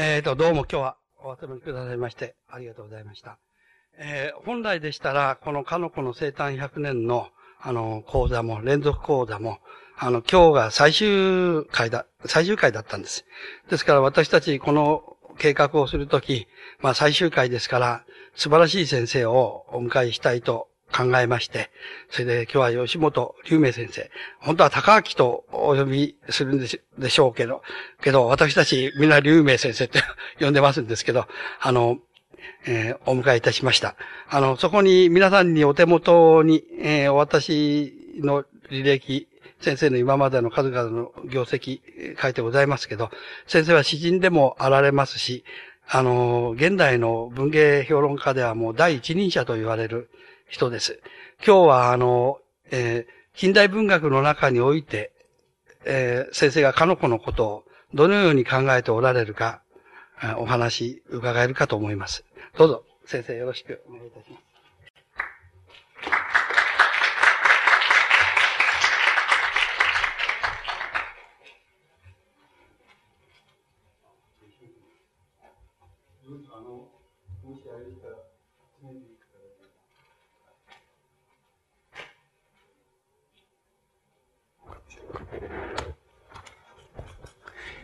えっ、ー、と、どうも今日はお集まりくださいまして、ありがとうございました。えー、本来でしたら、このかの子の生誕100年の、あの、講座も、連続講座も、あの、今日が最終回だ、最終回だったんです。ですから私たちこの計画をするとき、まあ最終回ですから、素晴らしい先生をお迎えしたいと考えまして、それで今日は吉本龍明先生、本当は高明とお呼びするんでしょうけど、けど私たちみんな龍明先生って呼んでますんですけど、あの、えー、お迎えいたしました。あの、そこに皆さんにお手元に、えー、私の履歴、先生の今までの数々の業績書いてございますけど、先生は詩人でもあられますし、あの、現代の文芸評論家ではもう第一人者と言われる人です。今日はあの、えー、近代文学の中において、えー、先生がかの子のことをどのように考えておられるか、お話伺えるかと思います。どうぞ、先生よろしくお願いいたします。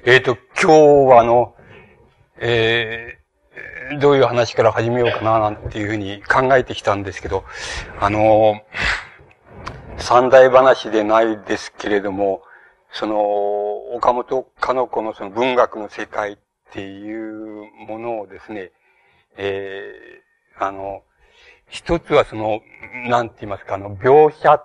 えっ、ー、と、今日はあの、えー、どういう話から始めようかな、なんていうふうに考えてきたんですけど、あの、三大話でないですけれども、その、岡本かの子のその文学の世界っていうものをですね、えー、あの、一つはその、なんて言いますか、あの、描写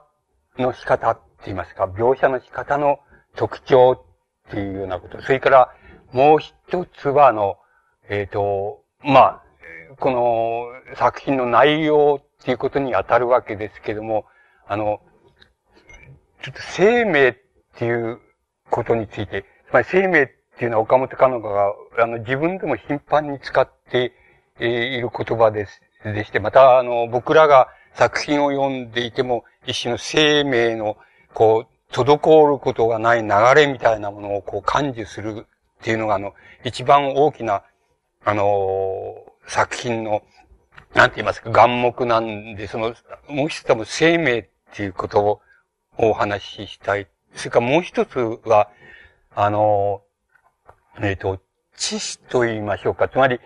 の仕方って言いますか、描写の仕方の特徴っていうようなこと。それから、もう一つは、あの、えっ、ー、と、まあ、この作品の内容っていうことに当たるわけですけども、あの、ちょっと生命っていうことについて、つまり生命っていうのは岡本かの子が、あの、自分でも頻繁に使っている言葉です、でして、また、あの、僕らが作品を読んでいても、一種の生命の、こう、滞ることがない流れみたいなものをこう感受するっていうのが、あの、一番大きな、あのー、作品の、なんて言いますか、眼目なんで、その、もう一つ多分生命っていうことをお話ししたい。それからもう一つは、あのー、えっ、ー、と、知識と言いましょうか。つまり、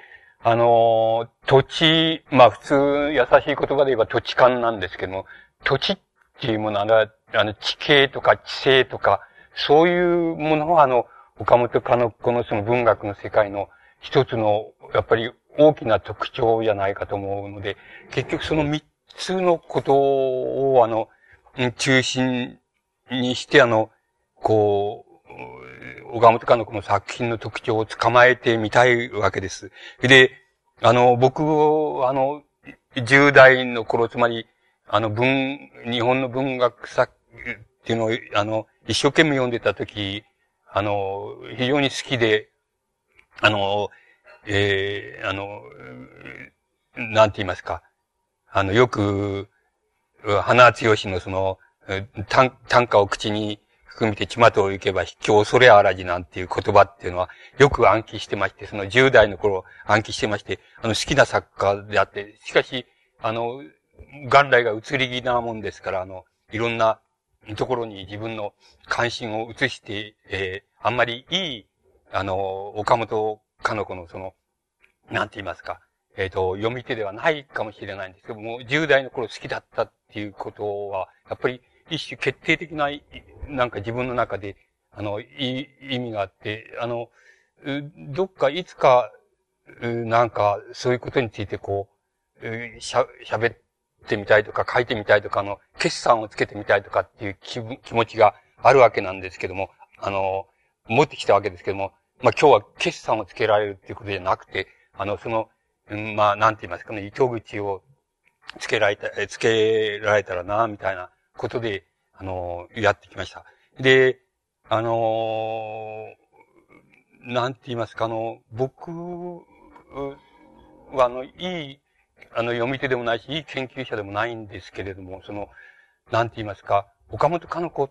あの土地、まあ普通優しい言葉で言えば土地勘なんですけども、土地っていうものは、あの、地形とか地勢とか、そういうものは、あの、岡本かの子のその文学の世界の一つの、やっぱり大きな特徴じゃないかと思うので、結局その三つのことを、あの、中心にして、あの、こう、岡本かの子の作品の特徴を捕まえてみたいわけです。で、あの、僕、あの、10代の頃、つまり、あの、文、日本の文学作っていうのを、あの、一生懸命読んでたとき、あの、非常に好きで、あの、えー、あの、なんて言いますか。あの、よく、花強しのその、短短歌を口に含めてちまと行けば卑怯それあらじなんていう言葉っていうのはよく暗記してまして、その10代の頃暗記してまして、あの好きな作家であって、しかし、あの、元来が移り気なもんですから、あの、いろんなところに自分の関心を移して、えー、あんまりいい、あの、岡本かの子のその、なんて言いますか、えっ、ー、と、読み手ではないかもしれないんですけども、10代の頃好きだったっていうことは、やっぱり一種決定的な、なんか自分の中で、あの、いい意味があって、あの、どっかいつか、なんか、そういうことについてこう、しゃ、喋っってみたいとか、書いてみたいとか、の、決算をつけてみたいとかっていう気気持ちがあるわけなんですけども、あの、持ってきたわけですけども、まあ今日は決算をつけられるっていうことじゃなくて、あの、その、うん、まあなんて言いますかね、糸口をつけられた、つけられたらな、みたいなことで、あの、やってきました。で、あのなんて言いますか、あの、僕は、あの、いいあの、読み手でもないし、いい研究者でもないんですけれども、その、なんて言いますか、岡本かの子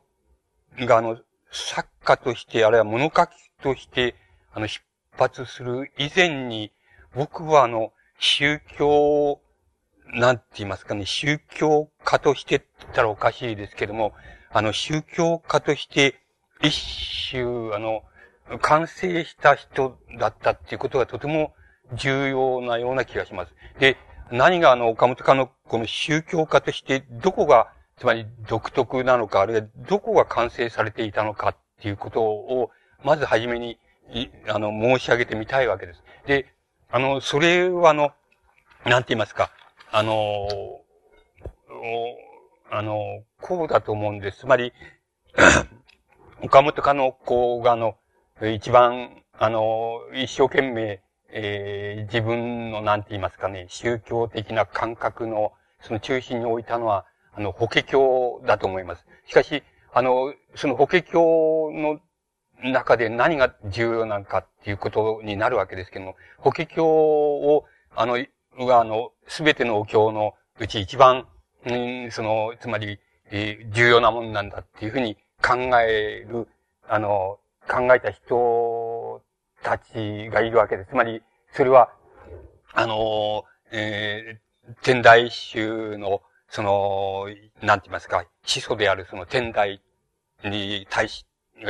が、あの、作家として、あるいは物書きとして、あの、引っ発する以前に、僕はあの、宗教、なんて言いますかね、宗教家としてって言ったらおかしいですけども、あの、宗教家として、一種、あの、完成した人だったっていうことがとても重要なような気がします。で、何があの、岡本家のこの宗教家として、どこが、つまり独特なのか、あるいはどこが完成されていたのかっていうことを、まずはじめに、あの、申し上げてみたいわけです。で、あの、それはあの、なんて言いますか、あの、あの、こうだと思うんです。つまり、岡本家の子があの、一番、あの、一生懸命、えー、自分の、なんて言いますかね、宗教的な感覚の、その中心に置いたのは、あの、法華経だと思います。しかし、あの、その法華経の中で何が重要なのかっていうことになるわけですけども、法華経を、あの、が、あの、すべてのお経のうち一番、うん、その、つまり、えー、重要なもんなんだっていうふうに考える、あの、考えた人たちがいるわけです。つまり、それは、あの、えー、天台宗の、その、なんて言いますか、始祖であるその天台に対し、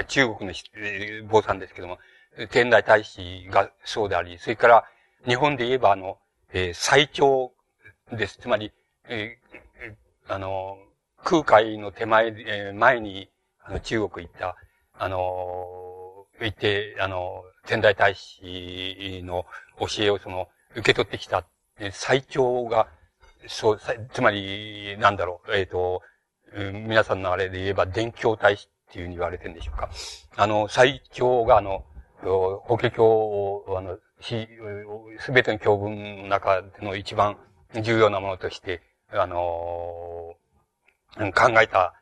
中国の坊さんですけども、天台大師がそうであり、それから日本で言えばあの、えー、最長です。つまり、えー、あの、空海の手前、えー、前に、あの、中国行った、あの、行って、あの、天台大師の教えをその、受け取ってきた、最長が、そう、つまり、なんだろう、えっ、ー、と、皆さんのあれで言えば、伝教大師っていうふうに言われてるんでしょうか。あの、最長があの、法華経を、あの、すべての教文の中での一番重要なものとして、あの、考えた、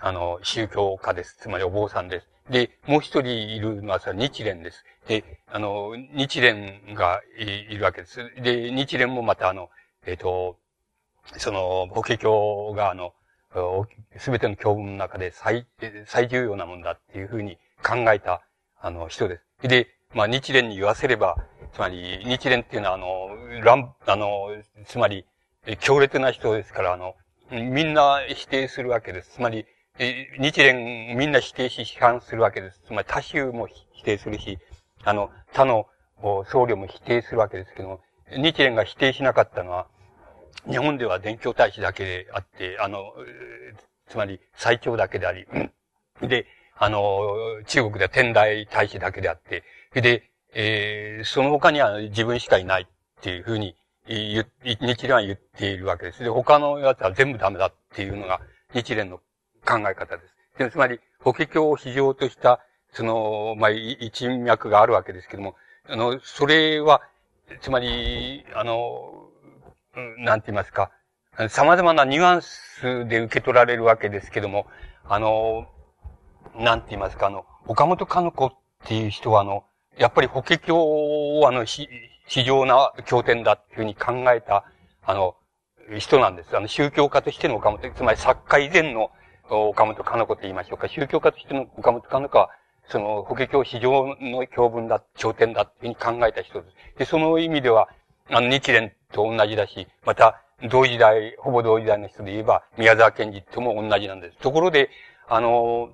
あの、宗教家です。つまりお坊さんです。で、もう一人いるのはさ、日蓮です。で、あの、日蓮がいるわけです。で、日蓮もまたあの、えっ、ー、と、その、法華経があの、すべての教文の中で最、最重要なもんだっていうふうに考えた、あの、人です。で、まあ、日蓮に言わせれば、つまり、日蓮っていうのは、あの、乱、あの、つまり、強烈な人ですから、あの、みんな否定するわけです。つまり、日蓮みんな否定し批判するわけです。つまり他宗も否定するし、あの、他の僧侶も否定するわけですけども、日蓮が否定しなかったのは、日本では伝教大使だけであって、あの、つまり最長だけであり、で、あの、中国では天台大使だけであって、で、えー、その他には自分しかいないっていうふうに、日蓮は言っているわけです。で、他のやつは全部ダメだっていうのが日蓮の考え方です。でつまり、法華経を非常とした、その、まあ、一脈があるわけですけども、あの、それは、つまり、あの、なんて言いますか、様々なニュアンスで受け取られるわけですけども、あの、なんて言いますか、あの、岡本かの子っていう人は、あの、やっぱり法華経を、あの、非常な経典だっていうふうに考えた、あの、人なんです。あの、宗教家としての岡本、つまり作家以前の岡本かの子と言いましょうか、宗教家としての岡本かの子は、その、法華経非常の教文だ、経典だっていうふうに考えた人です。で、その意味では、あの、日蓮と同じだし、また、同時代、ほぼ同時代の人で言えば、宮沢賢治とも同じなんです。ところで、あの、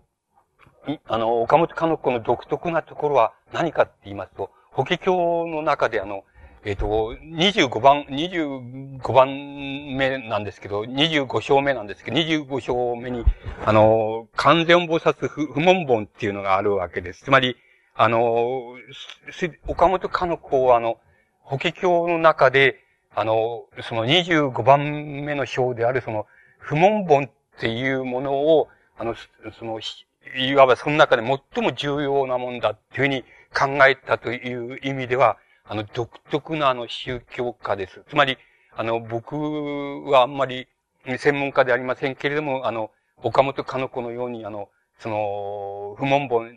あの、岡本かの子の独特なところは何かって言いますと、法華経の中であの、えっ、ー、と、25番、25番目なんですけど、25章目なんですけど、25章目に、あの、完全菩薩不問本っていうのがあるわけです。つまり、あの、岡本かの子はあの、法華経の中で、あの、その25番目の章であるその、不問本っていうものを、あの、その、いわばその中で最も重要なもんだっていうふうに考えたという意味では、あの、独特なあの宗教家です。つまり、あの、僕はあんまり専門家でありませんけれども、あの、岡本かの子のように、あの、その、不問本っ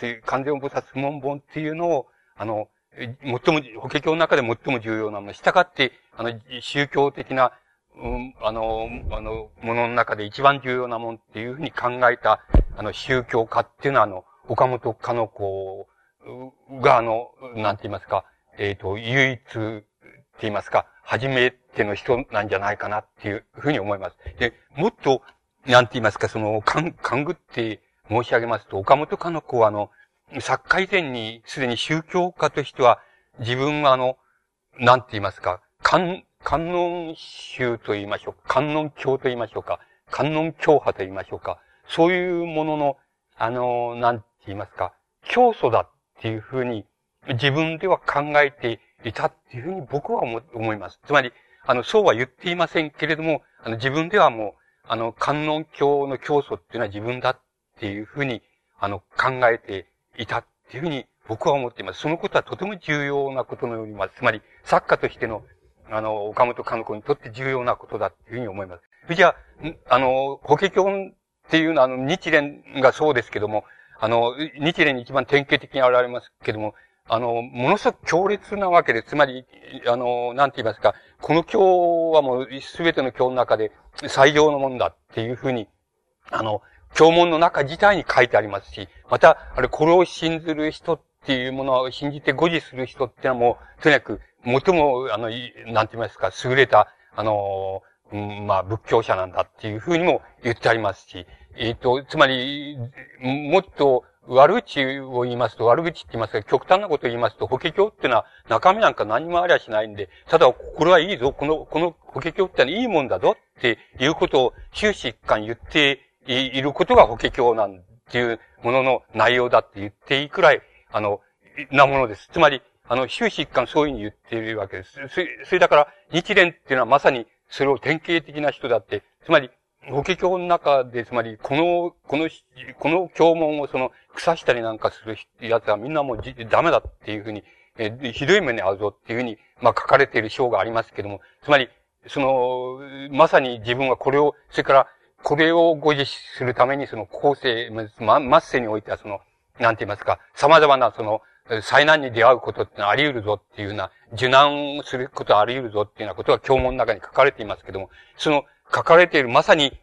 ていう、完全菩薩不問本っていうのを、あの、最も、法華経の中で最も重要なもの。したがって、あの、宗教的な、うん、あの、あの、ものの中で一番重要なもんっていうふうに考えた、あの、宗教家っていうのは、あの、岡本かの子が、あの、なんて言いますか、えっ、ー、と、唯一、って言いますか、初めての人なんじゃないかなっていうふうに思います。で、もっと、なんて言いますか、その、勘、勘ぐって申し上げますと、岡本かの子はあの、作家以前にすでに宗教家としては、自分はあの、なんて言いますか、観、観音宗と言いましょうか、観音教と言いましょうか、観音教派と言いましょうか、そういうものの、あの、なんて言いますか、教祖だっていうふうに、自分では考えていたっていうふうに僕は思います。つまり、あの、そうは言っていませんけれども、あの、自分ではもう、あの、観音教の教祖っていうのは自分だっていうふうに、あの、考えていたっていうふうに僕は思っています。そのことはとても重要なことのようにます。つまり、作家としての、あの、岡本かの子にとって重要なことだっていうふうに思います。じゃあ、あの、法華経っていうのは、あの、日蓮がそうですけども、あの、日蓮に一番典型的に現れますけども、あの、ものすごく強烈なわけで。つまり、あの、なんて言いますか、この経はもうすべての経の中で最上のもんだっていうふうに、あの、経文の中自体に書いてありますし、また、あれ、これを信ずる人っていうものを信じて誤字する人っていうのはもう、とにかく、最も、あの、なんて言いますか、優れた、あの、うん、まあ、仏教者なんだっていうふうにも言ってありますし、えっ、ー、と、つまり、もっと、悪口を言いますと、悪口って言いますか、極端なことを言いますと、法華経っていうのは中身なんか何もありゃしないんで、ただ、これはいいぞ、この、この法華経ってのはいいもんだぞっていうことを終始一貫言っていることが法華経なんていうものの内容だって言っていいくらい、あの、なものです。つまり、あの、終始一貫そういうふうに言っているわけです。それ、それだから、日蓮っていうのはまさにそれを典型的な人だって、つまり、法華経の中で、つまり、この、この、この経文をその、腐したりなんかする奴はみんなもうダメだっていうふうに、えひどい目に遭うぞっていうふうに、まあ書かれている章がありますけども、つまり、その、まさに自分はこれを、それから、これをご自するためにその後世、ま、末世においてはその、なんて言いますか、様々なその、災難に出会うことってあり得るぞっていうような、受難することあり得るぞっていうようなことが経文の中に書かれていますけども、その書かれている、まさに、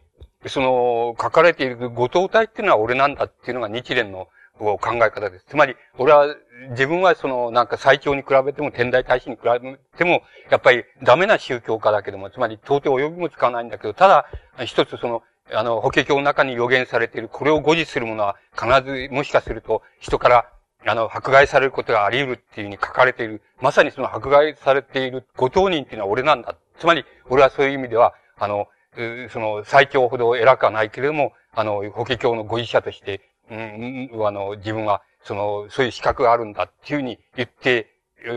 その書かれている後藤体っていうのは俺なんだっていうのが日蓮の考え方です。つまり、俺は、自分はその、なんか最長に比べても、天台大師に比べても、やっぱりダメな宗教家だけども、つまり到底及びもつかないんだけど、ただ、一つその、あの、法華経の中に予言されている、これを誤字するものは、必ず、もしかすると、人から、あの、迫害されることがあり得るっていうふうに書かれている。まさにその迫害されているご当人っていうのは俺なんだ。つまり、俺はそういう意味では、あの、その、最強ほど偉くはないけれども、あの、法華経のご自社として、うん、あの、自分は、その、そういう資格があるんだっていうふうに言って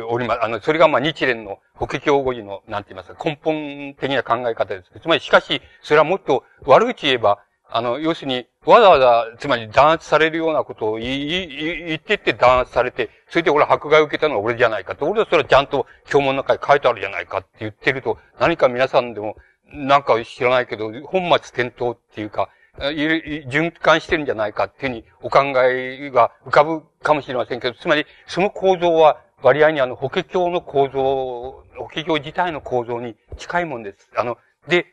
おります。あの、それがまあ日蓮の法華経語字の、なんて言いますか、根本的な考え方です。つまり、しかし、それはもっと悪口言えば、あの、要するに、わざわざ、つまり弾圧されるようなことを言、ってって弾圧されて、それで俺は迫害を受けたのは俺じゃないかと。俺はそれはちゃんと教文の中に書いてあるじゃないかって言ってると、何か皆さんでも、なんか知らないけど、本末転倒っていうか、循環してるんじゃないかっていうふうにお考えが浮かぶかもしれませんけど、つまり、その構造は割合にあの、法華経の構造、法華経自体の構造に近いもんです。あの、で、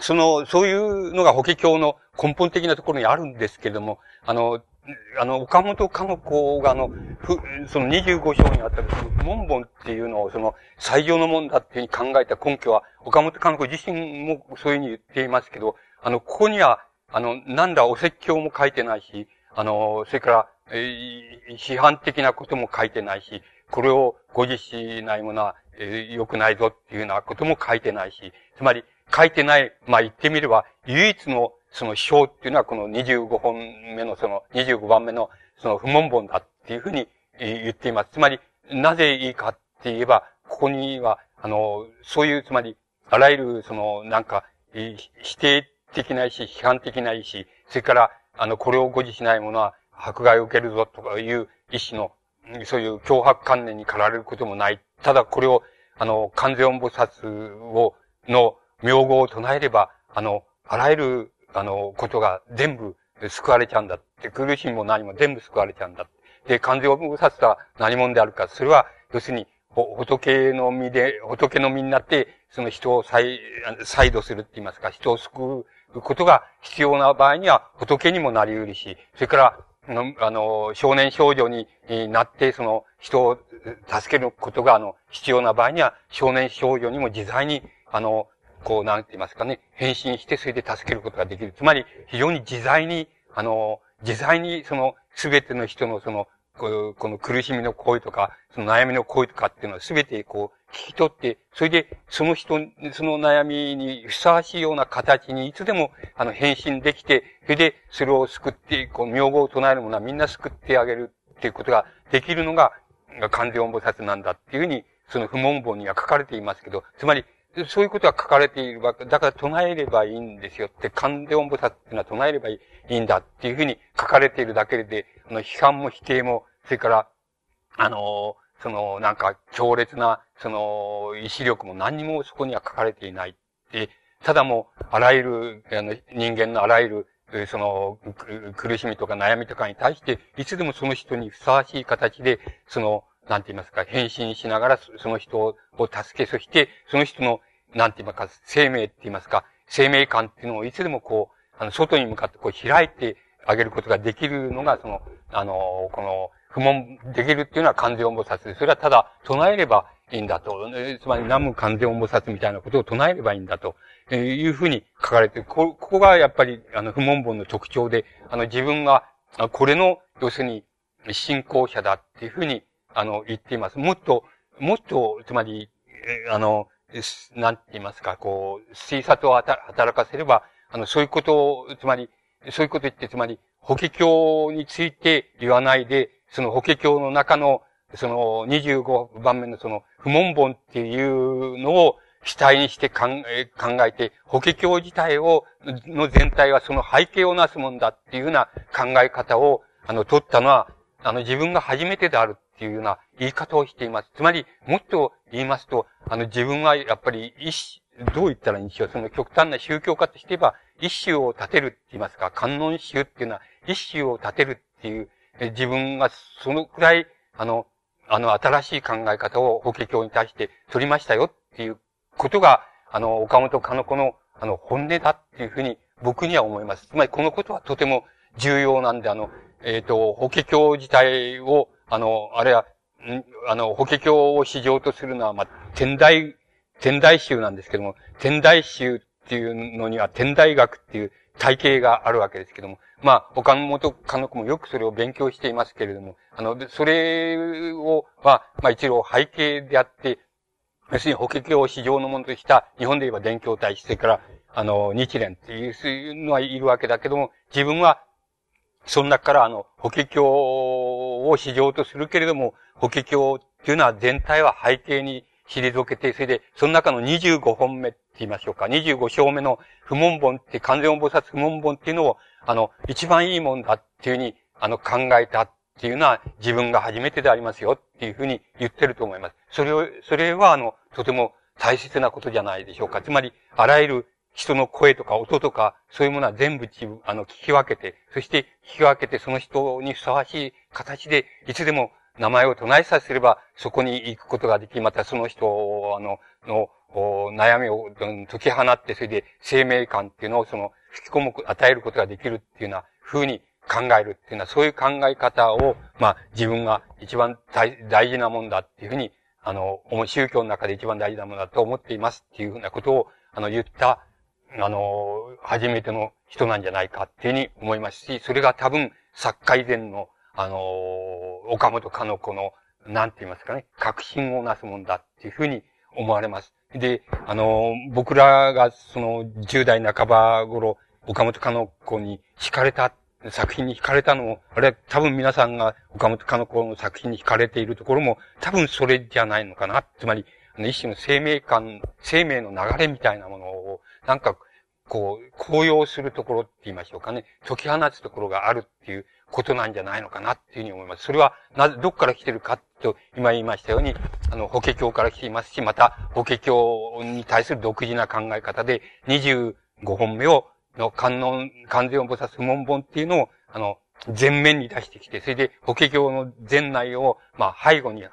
その、そういうのが法華経の根本的なところにあるんですけども、あの、あの、岡本かの子が、あの、ふ、その25章にあった、その、門本っていうのを、その、最上のもんだっていうふうに考えた根拠は、岡本かの子自身もそういうふうに言っていますけど、あの、ここには、あの、なんだ、お説教も書いてないし、あの、それから、えー、批判的なことも書いてないし、これをご自しないものは、えー、良くないぞっていうようなことも書いてないし、つまり、書いてない、まあ言ってみれば、唯一のその章っていうのはこの25本目のその25番目のその不問本だっていうふうに言っています。つまり、なぜいいかって言えば、ここには、あの、そういう、つまり、あらゆる、その、なんか、否定的な意思、批判的な意思、それから、あの、これを誤示しない者は迫害を受けるぞとかいう意思の、そういう脅迫観念に駆られることもない。ただ、これを、あの、完全音菩薩を、の名号を唱えれば、あの、あらゆる、あの、ことが全部救われちゃうんだって、苦しみも何も全部救われちゃうんだって。で、完全無殺とは何者であるか。それは、要するに、仏の身で、仏の身になって、その人を再、再度するって言いますか、人を救うことが必要な場合には、仏にもなり得るし、それから、あの、少年少女になって、その、人を助けることが、あの、必要な場合には、少年少女にも自在に、あの、こう、なんて言いますかね、変身して、それで助けることができる。つまり、非常に自在に、あの、自在に、その、すべての人の、その、この苦しみの声とか、その悩みの声とかっていうのはすべてこう、聞き取って、それで、その人、その悩みにふさわしいような形にいつでも、あの、変身できて、それで、それを救って、こう、名号を唱えるものはみんな救ってあげるっていうことができるのが、完全音菩薩なんだっていうふうに、その不問本には書かれていますけど、つまり、そういうことが書かれているわけ、だから唱えればいいんですよって、完全音菩薩っていうのは唱えればいいんだっていうふうに書かれているだけで、あの、批判も否定も、それから、あの、その、なんか、強烈な、その、意志力も何にもそこには書かれていない。で、ただもう、あらゆる、あの、人間のあらゆる、その、苦しみとか悩みとかに対して、いつでもその人にふさわしい形で、その、なんて言いますか、変身しながら、その人を助け、そして、その人の、なんて言いますか、生命って言いますか、生命感っていうのをいつでもこう、あの、外に向かってこう開いてあげることができるのが、その、あの、この、不問できるっていうのは完全音菩薩で、それはただ唱えればいいんだと。つまり南無完全音菩薩みたいなことを唱えればいいんだと。いうふうに書かれてこ、ここがやっぱり、あの、不問本の特徴で、あの、自分が、これの、要するに、信仰者だっていうふうに、あの、言っています。もっと、もっと、つまり、あの、なんて言いますか、こう、推察を働かせれば、あの、そういうことを、つまり、そういうこと言って、つまり、法華経について言わないで、その法華経の中の、その25番目のその不問本っていうのを主体にして考え、考えて、法華経自体を、の全体はその背景をなすもんだっていうような考え方を、あの、取ったのは、あの、自分が初めてである。っていうような言い方をしています。つまり、もっと言いますと、あの、自分はやっぱり一、どう言ったらいいんでしょう。その極端な宗教家として言えば、一種を立てるって言いますか、観音宗っていうのは一種を立てるっていう自分がそのくらい、あの、あの、新しい考え方を法華経に対して取りましたよっていうことが、あの、岡本かの子の、あの、本音だっていうふうに僕には思います。つまりこのことはとても重要なんで、あの、えっ、ー、と、法華経自体を、あの、あれは、あの、法華経を市場とするのは、まあ、天台、天台宗なんですけども、天台宗っていうのには天台学っていう体系があるわけですけども、まあ、岡本かの子もよくそれを勉強していますけれども、あの、それを、は、まあ一応背景であって、要するに法華経を市場のものとした日本で言えば伝教体、それから、あの、日蓮っていうのはいるわけだけども、自分は、その中からあの、法華経を市場とするけれども、法華経っていうのは全体は背景に退けて、それで、その中の25本目って言いましょうか、25章目の不問本って、完全菩薩不問本っていうのを、あの、一番いいもんだっていうふうに、あの、考えたっていうのは自分が初めてでありますよっていうふうに言ってると思います。それを、それはあの、とても大切なことじゃないでしょうか。つまり、あらゆる人の声とか音とか、そういうものは全部自分、あの、聞き分けて、そして聞き分けてその人にふさわしい形で、いつでも名前を唱えさせれば、そこに行くことができ、またその人を、あの、の、悩みを解き放って、それで生命感っていうのをその、吹き込む、与えることができるっていうような風に考えるっていうのは、そういう考え方を、まあ、自分が一番大事なもんだっていうふうに、あの、宗教の中で一番大事なものだと思っていますっていうふうなことを、あの、言った、あの、初めての人なんじゃないかっていうふうに思いますし、それが多分、作家以前の、あの、岡本かの子の、なんて言いますかね、確信をなすもんだっていうふうに思われます。で、あの、僕らがその10代半ば頃、岡本かの子に惹かれた、作品に惹かれたのも、あれ多分皆さんが岡本かの子の作品に惹かれているところも、多分それじゃないのかな。つまり、あの一種の生命感、生命の流れみたいなものを、なんか、こう、高揚するところって言いましょうかね。解き放つところがあるっていうことなんじゃないのかなっていうふうに思います。それは、なぜ、どっから来てるかと、今言いましたように、あの、法華経から来ていますし、また、法華経に対する独自な考え方で、25本目を、の観音、観世音菩薩門本っていうのを、あの、前面に出してきて、それで、法華経の前内を、まあ、背後に、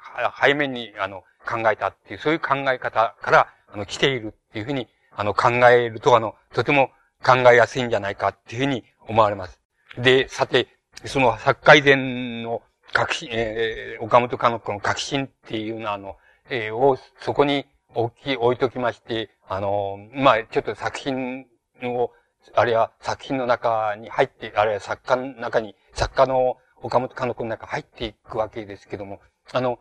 背面に、あの、考えたっていう、そういう考え方から、あの、来ているっていうふうに、あの、考えると、あの、とても考えやすいんじゃないかっていうふうに思われます。で、さて、その作改善の革新、えー、岡本かの子の革新っていうのは、あの、えー、を、そこに置き、置いときまして、あの、まあ、ちょっと作品を、あるいは作品の中に入って、あるいは作家の中に、作家の岡本かの子の中に入っていくわけですけども、あの、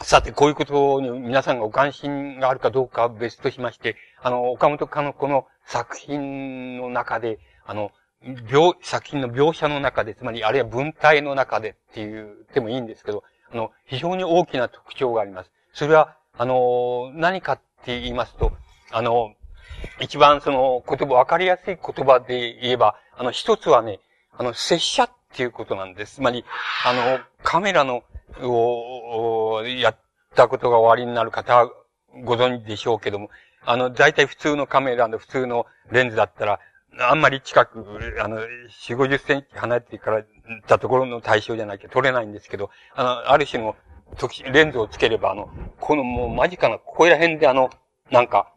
さて、こういうことに皆さんがご関心があるかどうかは別としまして、あの、岡本かの子の作品の中で、あの、描、作品の描写の中で、つまり、あるいは文体の中でっていう、でもいいんですけど、あの、非常に大きな特徴があります。それは、あの、何かって言いますと、あの、一番その言葉、わかりやすい言葉で言えば、あの、一つはね、あの、拙者っていうことなんです。つまり、あの、カメラの、を、やったことがおありになる方はご存知でしょうけども、あの、大体普通のカメラの普通のレンズだったら、あんまり近く、あの、四五十センチ離れてからたところの対象じゃなきゃ撮れないんですけど、あの、ある種のレンズをつければ、あの、このもう間近な、ここら辺であの、なんか、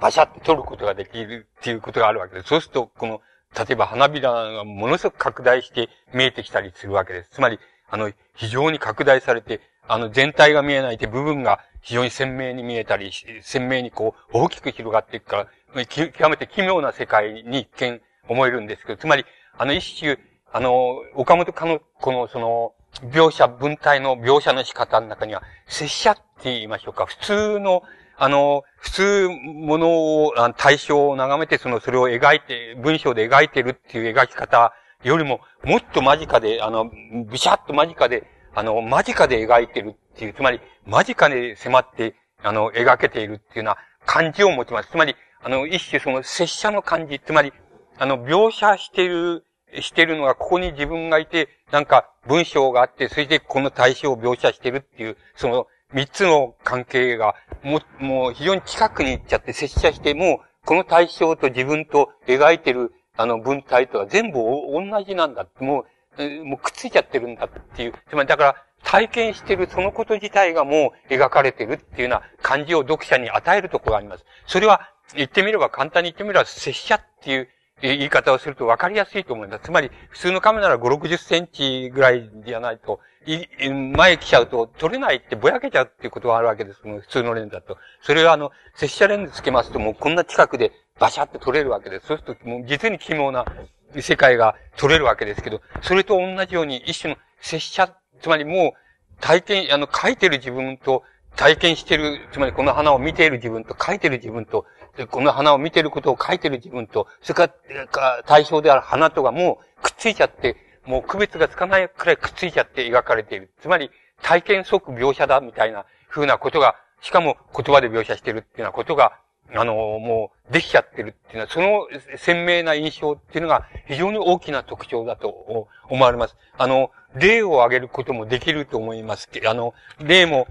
バシャって撮ることができるっていうことがあるわけです。そうすると、この、例えば花びらがものすごく拡大して見えてきたりするわけです。つまり、あの、非常に拡大されて、あの、全体が見えないで部分が非常に鮮明に見えたり、鮮明にこう、大きく広がっていくから、極めて奇妙な世界に一見思えるんですけど、つまり、あの、一種、あの、岡本かの、この、その、描写、文体の描写の仕方の中には、拙者って言いましょうか。普通の、あの、普通ものを、対象を眺めて、その、それを描いて、文章で描いてるっていう描き方よりも、もっと間近で、あの、ビシャッと間近で、あの、間近で描いてるっていう、つまり、間近で迫って、あの、描けているっていうような感じを持ちます。つまり、あの、一種その、拙者の感じ、つまり、あの、描写している、してるのが、ここに自分がいて、なんか、文章があって、それでこの対象を描写してるっていう、その、三つの関係が、も、もう非常に近くに行っちゃって、接写して、もう、この対象と自分と描いてる、あの、文体とは全部同じなんだ。もう、もうくっついちゃってるんだっていう。つまり、だから、体験してるそのこと自体がもう描かれてるっていうような感じを読者に与えるところがあります。それは、言ってみれば、簡単に言ってみれば、拙者っていう言い方をすると分かりやすいと思います。つまり、普通のカメラなら5、60センチぐらいじゃないと、前来ちゃうと撮れないってぼやけちゃうっていうことがあるわけです。普通のレンズだと。それはあの、拙者レンズつけますともうこんな近くでバシャって撮れるわけです。そうするともう実に奇妙な世界が撮れるわけですけど、それと同じように一種の拙者、つまりもう体験、あの、描いてる自分と体験してる、つまりこの花を見ている自分と描いてる自分と、この花を見てることを描いてる自分と、それから対象である花とがもうくっついちゃって、もう区別がつかないくらいくっついちゃって描かれている。つまり、体験即描写だみたいな風なことが、しかも言葉で描写してるっていうようなことが、あの、もうできちゃってるっていうのは、その鮮明な印象っていうのが非常に大きな特徴だと思われます。あの、例を挙げることもできると思いますけど、あの、例も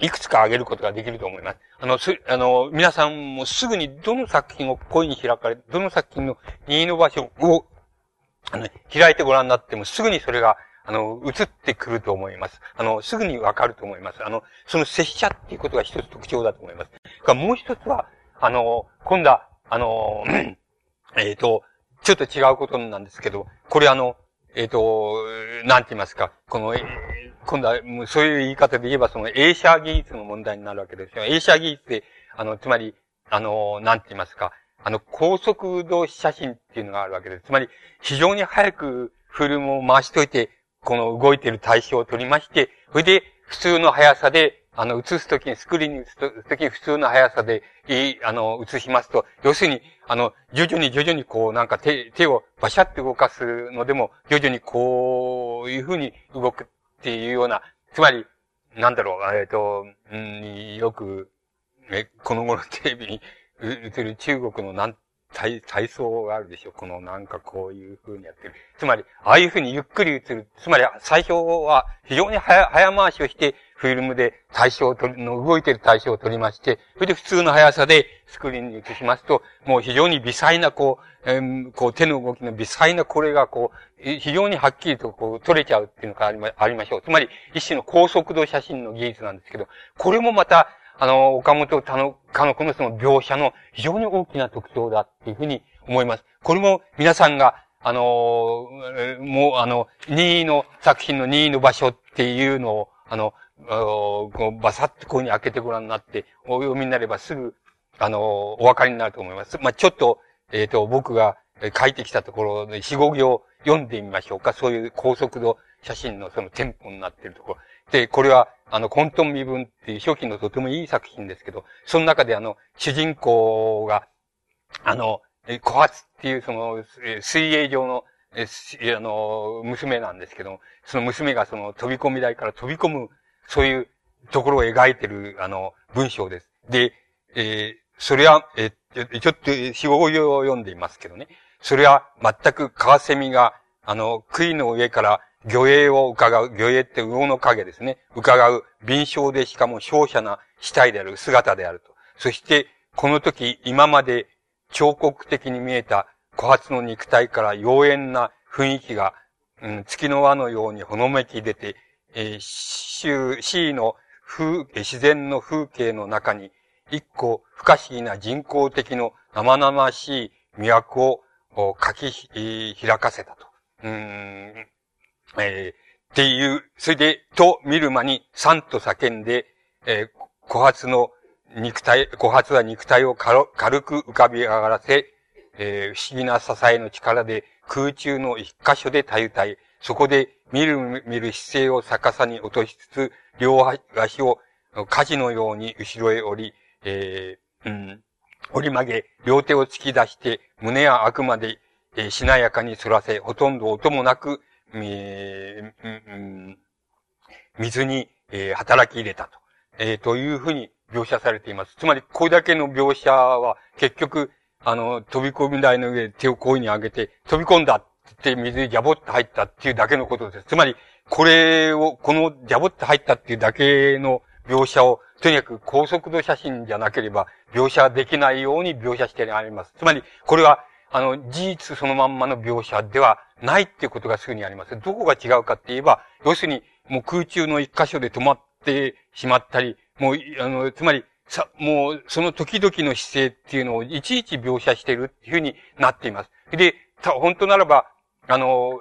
いくつか挙げることができると思います。あの、す、あの、皆さんもすぐにどの作品を声に開かれ、どの作品の任意の場所をあの、開いてご覧になってもすぐにそれが、あの、映ってくると思います。あの、すぐにわかると思います。あの、その拙者っていうことが一つ特徴だと思います。がもう一つは、あの、今度は、あの、えっ、ー、と、ちょっと違うことなんですけど、これあの、えっ、ー、と、なんて言いますか、この、えー、今度は、そういう言い方で言えば、その映写技術の問題になるわけですよ。映写技術で、あの、つまり、あの、なんて言いますか、あの、高速度写真っていうのがあるわけです。つまり、非常に早くフィルムを回しといて、この動いている対象を取りまして、それで普通の速さで、あの、映すときに、スクリーンに映すときに普通の速さで、いい、あの、映しますと、要するに、あの、徐々に徐々にこう、なんか手、手をバシャって動かすのでも、徐々にこういうふうに動くっていうような、つまり、なんだろう、えっ、ー、と、うん、よく、え、この頃テレビに映る中国のなん体、体操があるでしょ。このなんかこういう風にやってる。つまり、ああいう風にゆっくり映る。つまり、最初は非常に早、早回しをして、フィルムで対象を取り、の動いている対象を取りまして、それで普通の速さでスクリーンに映しますと、もう非常に微細なこう、えー、こう手の動きの微細なこれがこう、非常にはっきりとこう撮れちゃうっていうのがありま、ありましょう。つまり、一種の高速度写真の技術なんですけど、これもまた、あの、岡本たの、かのこのその描写の非常に大きな特徴だっていうふうに思います。これも皆さんが、あの、もう、あの、任意の作品の任意の場所っていうのを、あの、こうバサッとこういうに開けてご覧になって、お読みになればすぐ、あの、お分かりになると思います。まあ、ちょっと、えっ、ー、と、僕が書いてきたところで、四五行読んでみましょうか。そういう高速度写真のそのテンポになっているところ。で、これは、あの、混沌身分っていう初期のとてもいい作品ですけど、その中であの、主人公が、あの、小発っていうその、水泳上の、え、あの、娘なんですけど、その娘がその飛び込み台から飛び込む、そういうところを描いてる、あの、文章です。で、えー、それは、えちょっと、四五行を読んでいますけどね。それは全くカワセミが、あの、杭の上から魚影を伺う、魚影って魚の影ですね。伺う、敏捷でしかも勝者な死体である、姿であると。そして、この時、今まで彫刻的に見えた小発の肉体から妖艶な雰囲気が、うん、月の輪のようにほのめき出て、えー、周、C の風、自然の風景の中に、一個不可思議な人工的の生々しい都を書き、開かせたと。うん、えー、っていう、それで、と見る間に、三と叫んで、えー、小発の肉体、小発は肉体を軽く浮かび上がらせ、えー、不思議な支えの力で空中の一箇所でたゆたい、そこで見る見る姿勢を逆さに落としつつ、両足を火事のように後ろへ折り、えー、うん、折り曲げ、両手を突き出して、胸やあくまで、えー、しなやかに反らせ、ほとんど音もなく、えー、うん、水に、えー、働き入れたと。えー、というふうに描写されています。つまり、これだけの描写は、結局、あの、飛び込み台の上で手をこういうに上げて、飛び込んだって水にジャボッと入ったっていうだけのことです。つまり、これを、このジャボッと入ったっていうだけの描写を、とにかく高速度写真じゃなければ描写できないように描写してあります。つまり、これは、あの、事実そのまんまの描写ではないっていうことがすぐにあります。どこが違うかって言えば、要するに、もう空中の一箇所で止まってしまったり、もう、あの、つまり、さ、もう、その時々の姿勢っていうのをいちいち描写しているっていうふうになっています。で、本当ならば、あの、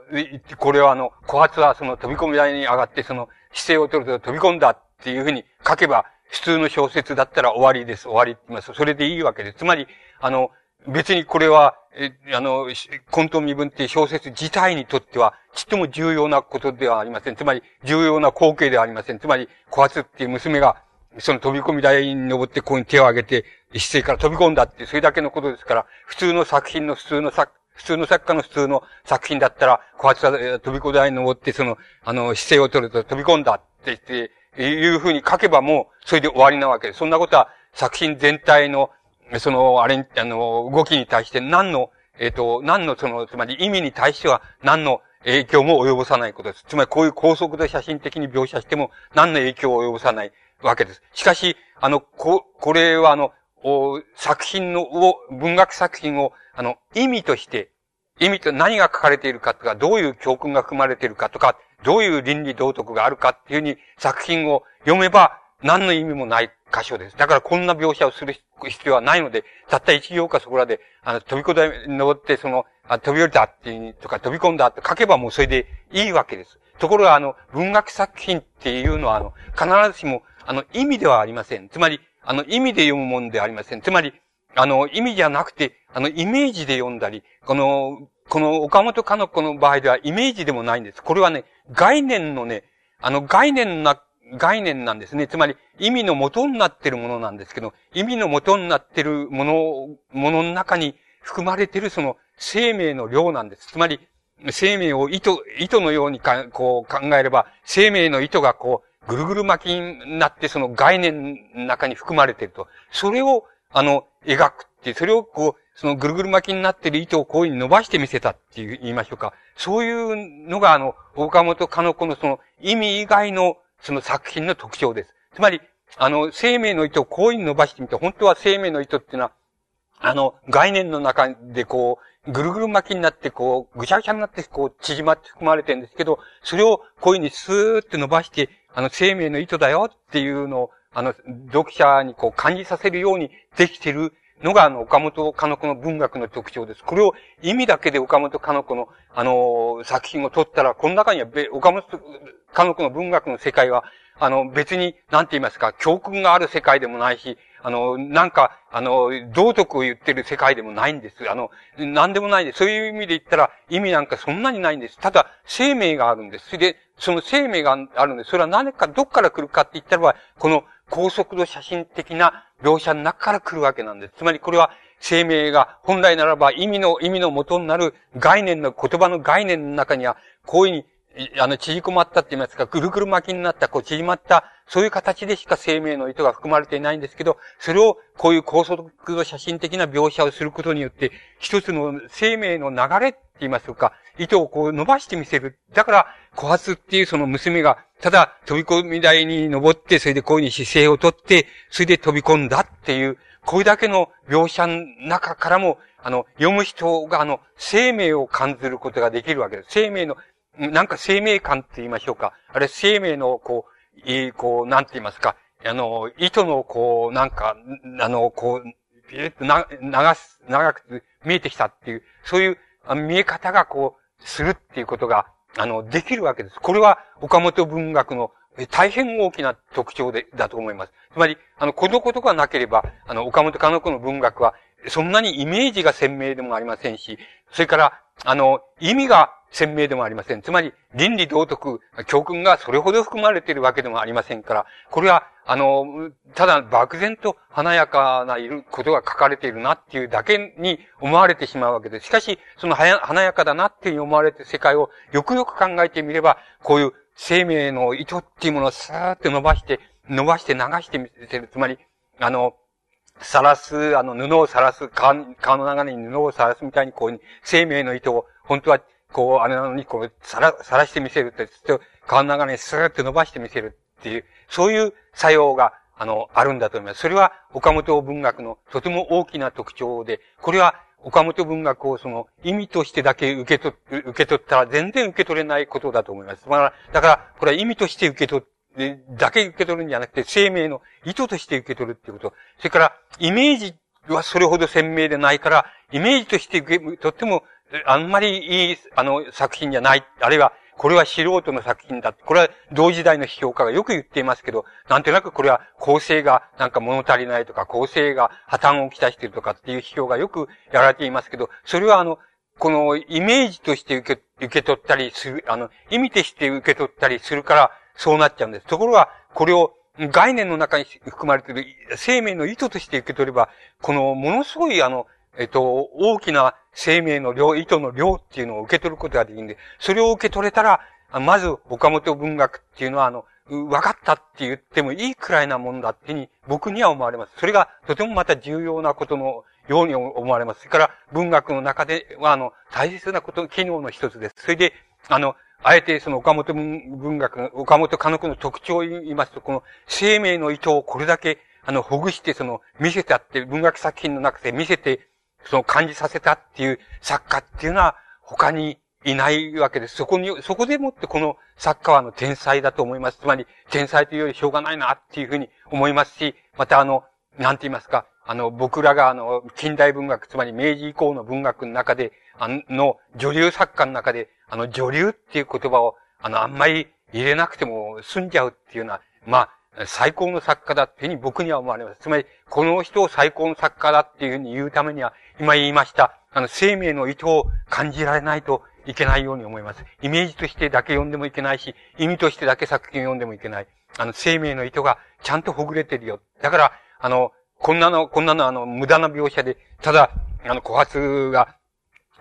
これはあの、小発はその飛び込み台に上がってその姿勢を取ると飛び込んだっていうふうに書けば、普通の小説だったら終わりです。終わりって言います。それでいいわけです。つまり、あの、別にこれは、え、あの、混沌身分っていう小説自体にとっては、ちっとも重要なことではありません。つまり、重要な光景ではありません。つまり、小発っていう娘が、その飛び込み台に登ってここに手を挙げて、一斉から飛び込んだって、それだけのことですから、普通の作品の普通の作、普通の作家の普通の作品だったら、小発は飛び込み台に登って、その、あの、姿勢を取ると飛び込んだって言って、いうふうに書けばもう、それで終わりなわけです。そんなことは、作品全体の、その、あれ、あの、動きに対して何の、えっ、ー、と、何のその、つまり意味に対しては何の影響も及ぼさないことです。つまりこういう高速で写真的に描写しても何の影響を及ぼさないわけです。しかし、あの、こ、これはあの、お作品の、を、文学作品を、あの、意味として、意味と何が書かれているかとか、どういう教訓が含まれているかとか、どういう倫理道徳があるかっていうふうに作品を読めば何の意味もない箇所です。だからこんな描写をする必要はないので、たった一行かそこらで、あの、飛び込んで登って、その、あ飛び降りたっていう、とか飛び込んだって書けばもうそれでいいわけです。ところが、あの、文学作品っていうのは、あの、必ずしも、あの、意味ではありません。つまり、あの、意味で読むものではありません。つまり、あの、意味じゃなくて、あの、イメージで読んだり、この、この岡本かの子の場合ではイメージでもないんです。これはね、概念のね、あの概念な、概念なんですね。つまり意味の元になってるものなんですけど、意味の元になってるもの、ものの中に含まれてるその生命の量なんです。つまり、生命を糸、糸のようにか、こう考えれば、生命の糸がこう、ぐるぐる巻きになってその概念の中に含まれてると。それを、あの、描くって、それをこう、そのぐるぐる巻きになっている糸をこういうふうに伸ばしてみせたっていう言いましょうか。そういうのがあの、岡本かの子のその意味以外のその作品の特徴です。つまり、あの、生命の糸をこういうふうに伸ばしてみて、本当は生命の糸っていうのは、あの、概念の中でこう、ぐるぐる巻きになって、こう、ぐちゃぐちゃになって、こう、縮まって含まれてるんですけど、それをこういうふうにスーって伸ばして、あの、生命の糸だよっていうのを、あの、読者にこう感じさせるようにできてるのが、あの、岡本かの子の文学の特徴です。これを意味だけで岡本かの子の、あの、作品を取ったら、この中には、岡本かの子の文学の世界は、あの、別に、なんて言いますか、教訓がある世界でもないし、あの、なんか、あの、道徳を言ってる世界でもないんです。あの、なんでもないです。そういう意味で言ったら、意味なんかそんなにないんです。ただ、生命があるんです。それで、その生命があるんです。それは何か、どっから来るかって言ったらば、この高速度写真的な描写の中から来るわけなんです。つまりこれは、生命が本来ならば意味の、意味の元になる概念の、言葉の概念の中には、こういうふうにあの、縮こまったって言いますか、ぐるぐる巻きになった、こう、縮まった、そういう形でしか生命の意図が含まれていないんですけど、それを、こういう高速度写真的な描写をすることによって、一つの生命の流れって言いますか、意図をこう伸ばしてみせる。だから、小発っていうその娘が、ただ飛び込み台に登って、それでこういうに姿勢をとって、それで飛び込んだっていう、これだけの描写の中からも、あの、読む人があの、生命を感じることができるわけです。生命のなんか生命感って言いましょうか。あれ、生命の、こう、いい、こう、なんて言いますか。あの、糸の、こう、なんか、あの、こう、ビュッとな、長す、長く見えてきたっていう、そういう見え方が、こう、するっていうことが、あの、できるわけです。これは、岡本文学の大変大きな特徴で、だと思います。つまり、あの、このことがなければ、あの、岡本かの子の文学は、そんなにイメージが鮮明でもありませんし、それから、あの、意味が鮮明でもありません。つまり、倫理道徳、教訓がそれほど含まれているわけでもありませんから、これは、あの、ただ漠然と華やかないることが書かれているなっていうだけに思われてしまうわけです。しかし、その華やかだなっていう思われている世界をよくよく考えてみれば、こういう生命の意図っていうものをスーッと伸ばして、伸ばして流してみせる。つまり、あの、さらす、あの、布をさらす、川の流れに布をさらすみたいに、こう、生命の意図を、本当はこう、あれなのに、こう、さら、さらしてみせるって、川の流れにスーッと伸ばしてみせるっていう、そういう作用が、あの、あるんだと思います。それは、岡本文学のとても大きな特徴で、これは、岡本文学をその意味としてだけ受け取、受け取ったら全然受け取れないことだと思います。だから、だから、これは意味として受け取って、だけ受け取るんじゃなくて、生命の意図として受け取るっていうこと。それから、イメージはそれほど鮮明でないから、イメージとして受け取ってもあんまりいい、あの、作品じゃない。あるいは、これは素人の作品だ。これは同時代の批評家がよく言っていますけど、なんとなくこれは構成がなんか物足りないとか、構成が破綻をきたしているとかっていう批評がよくやられていますけど、それはあの、このイメージとして受け、受け取ったりする、あの、意味として受け取ったりするから、そうなっちゃうんです。ところが、これを概念の中に含まれている生命の意図として受け取れば、このものすごいあの、えっと、大きな生命の量、意図の量っていうのを受け取ることができるんで、それを受け取れたら、まず、岡本文学っていうのは、あの、分かったって言ってもいいくらいなもんだってに僕には思われます。それがとてもまた重要なことのように思われます。それから文学の中では、あの、大切なこと、機能の一つです。それで、あの、あえてその岡本文学、岡本科学の特徴を言いますと、この生命の意図をこれだけ、あの、ほぐして、その、見せたって、文学作品の中で見せてその感じさせたっていう作家っていうのは他にいないわけです。そこに、そこでもってこの作家はあの天才だと思います。つまり天才というよりしょうがないなっていうふうに思いますし、またあの、なんて言いますか、あの、僕らがあの、近代文学、つまり明治以降の文学の中で、あの、女流作家の中で、あの、女流っていう言葉を、あの、あんまり入れなくても済んじゃうっていうのは、まあ、最高の作家だっていうふうに僕には思われます。つまり、この人を最高の作家だっていうふうに言うためには、今言いました、あの、生命の意図を感じられないといけないように思います。イメージとしてだけ読んでもいけないし、意味としてだけ作品を読んでもいけない。あの、生命の意図がちゃんとほぐれてるよ。だから、あの、こんなの、こんなのあの、無駄な描写で、ただ、あの、枯発が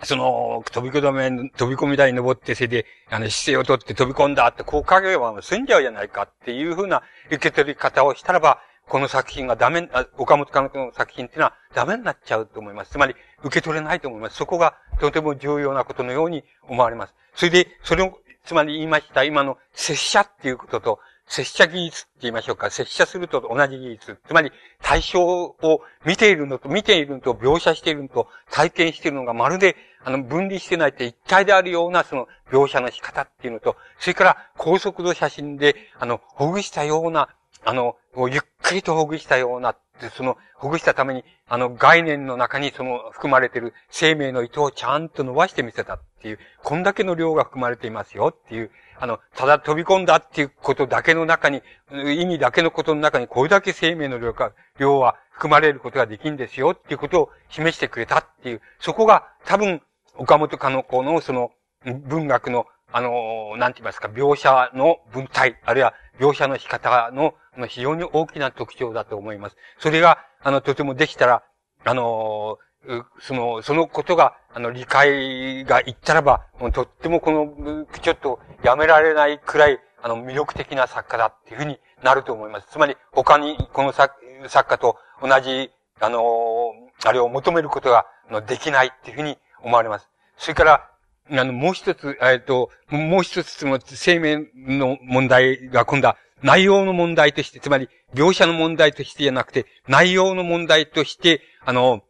その、飛び込み、飛び込み台に登って、それで、あの、姿勢をとって飛び込んだって、こう影は済んじゃうじゃないかっていうふうな受け取り方をしたらば、この作品がダメ、岡本監督の作品っていうのはダメになっちゃうと思います。つまり、受け取れないと思います。そこがとても重要なことのように思われます。それで、それを、つまり言いました、今の拙者っていうことと、接写技術って言いましょうか。接写すると同じ技術。つまり、対象を見ているのと、見ているのと、描写しているのと、体験しているのがまるで、あの、分離してないって一体であるような、その、描写の仕方っていうのと、それから、高速度写真で、あの、ほぐしたような、あの、ゆっくりとほぐしたような、その、ほぐしたために、あの、概念の中にその、含まれている生命の糸をちゃんと伸ばしてみせたっていう、こんだけの量が含まれていますよっていう、あの、ただ飛び込んだっていうことだけの中に、意味だけのことの中にこれだけ生命の量か、量は含まれることができるんですよっていうことを示してくれたっていう、そこが多分、岡本かの子のその、文学の、あの、なんて言いますか、描写の文体、あるいは描写の仕方のま非常に大きな特徴だと思います。それが、あの、とてもできたら、あの、その、そのことが、あの、理解がいったらば、とってもこの、ちょっとやめられないくらい、あの、魅力的な作家だっていうふうになると思います。つまり、他に、この作作家と同じ、あの、あれを求めることができないっていうふうに思われます。それから、あの、もう一つ、えっと、もう一つ、その、生命の問題が今度は、内容の問題として、つまり、描写の問題としてじゃなくて、内容の問題として、あの、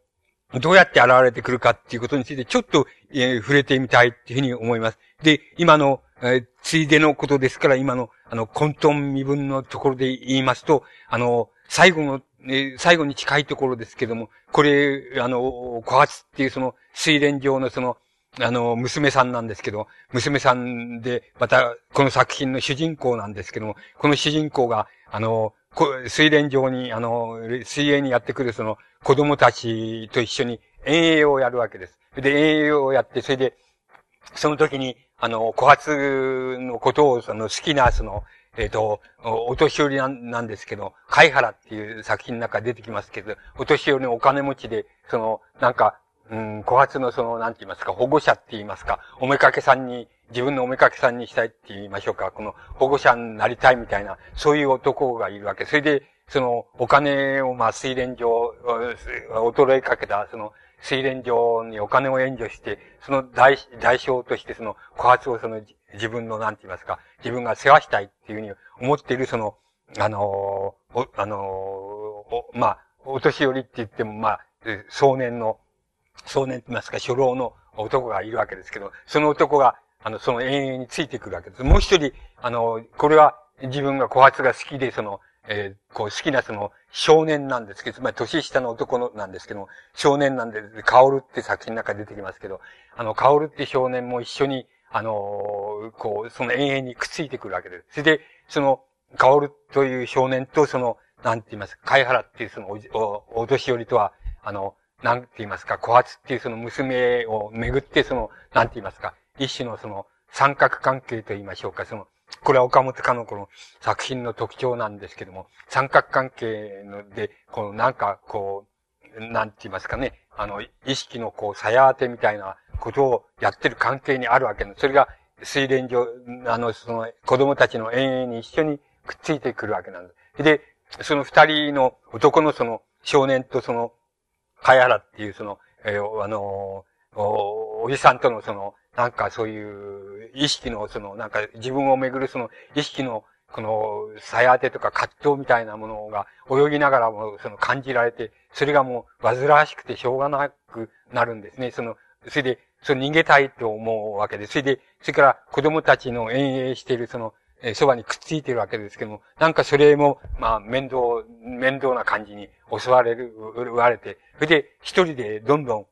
どうやって現れてくるかっていうことについて、ちょっと、えー、触れてみたいっていうふうに思います。で、今の、えー、ついでのことですから、今の、あの、混沌身分のところで言いますと、あの、最後の、えー、最後に近いところですけども、これ、あの、小発っていうその、水蓮上のその、あの、娘さんなんですけど、娘さんで、また、この作品の主人公なんですけども、この主人公が、あの、水蓮場に、あの、水泳にやってくるその子供たちと一緒に遠泳をやるわけです。で、遠泳をやって、それで、その時に、あの、小発のことを、その好きな、その、えっ、ー、と、お年寄りなんですけど、貝原っていう作品の中出てきますけど、お年寄りのお金持ちで、その、なんか、うん、小発のその、なんて言いますか、保護者って言いますか、おめかけさんに、自分のおめかけさんにしたいって言いましょうか、この保護者になりたいみたいな、そういう男がいるわけ。それで、その、お金を、まあ、水蓮上、衰えかけた、その、水蓮上にお金を援助して、その代、代償として、その、小発をその、自分の、なんて言いますか、自分が世話したいっていうふうに思っている、その、あの、お、あの、まあ、お年寄りって言っても、まあ、少年の、少年と言いますか、初老の男がいるわけですけど、その男が、あの、その永遠についてくるわけです。もう一人、あの、これは自分が小発が好きで、その、えー、こう好きなその少年なんですけど、つまり年下の男のなんですけども、少年なんで、カオルって作品の中で出てきますけど、あの、カオルって少年も一緒に、あのー、こう、その永遠にくっついてくるわけです。それで、その、カオルという少年と、その、なんて言いますか、貝原っていうそのお、お、お年寄りとは、あの、なんて言いますか、小発っていうその娘をめぐって、その、なんて言いますか、一種のその、三角関係と言いましょうか、その、これは岡本かの子の作品の特徴なんですけども、三角関係ので、このなんかこう、なんて言いますかね、あの、意識のこう、さや当てみたいなことをやってる関係にあるわけです。それが、水蓮上、あの、その、子供たちの永遠に一緒にくっついてくるわけなんです。で、その二人の男のその、少年とその、カヤラっていうその、えー、あのお、おじさんとのその、なんかそういう意識のその、なんか自分をめぐるその意識のこの、さや当てとか葛藤みたいなものが泳ぎながらもその感じられて、それがもう煩わしくてしょうがなくなるんですね。その、それで、その逃げたいと思うわけです、それで、それから子供たちの遠泳しているその、えそばにくっついてるわけですけども、なんかそれも、まあ、面倒、面倒な感じに襲われる、奪われて、それで、一人でどんどん、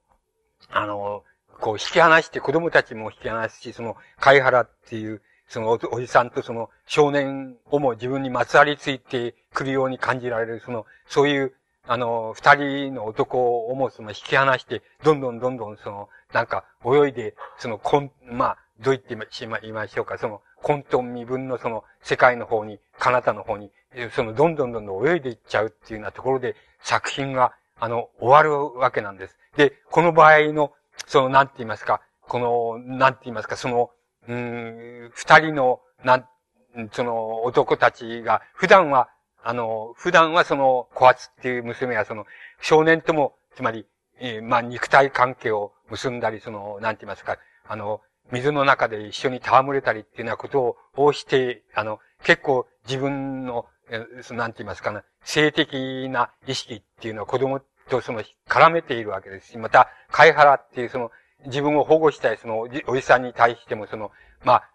あの、こう、引き離して、子供たちも引き離すし、その、貝原っていう、そのお、おじさんとその、少年をも自分にまつわりついてくるように感じられる、その、そういう、あの、二人の男をもその引き離して、どんどんどんどんその、なんか、泳いで、その、こん、まあ、どう言って言いましょうか、その、混沌身分のその、世界の方に、彼方の方に、その、どんどんどんどん泳いでいっちゃうっていうようなところで、作品が、あの、終わるわけなんです。で、この場合の、その、なんて言いますか、この、なんて言いますか、その、うん、二人の、なん、その男たちが、普段は、あの、普段はその、小圧っていう娘はその、少年とも、つまり、えー、まあ、肉体関係を結んだり、その、なんて言いますか、あの、水の中で一緒に戯れたりっていうようなことを、して、あの、結構自分の、えー、なんて言いますかね、性的な意識っていうのは子供とその、絡めているわけですし、また、貝原っていうその、自分を保護したいその、おじさんに対してもその、まあ、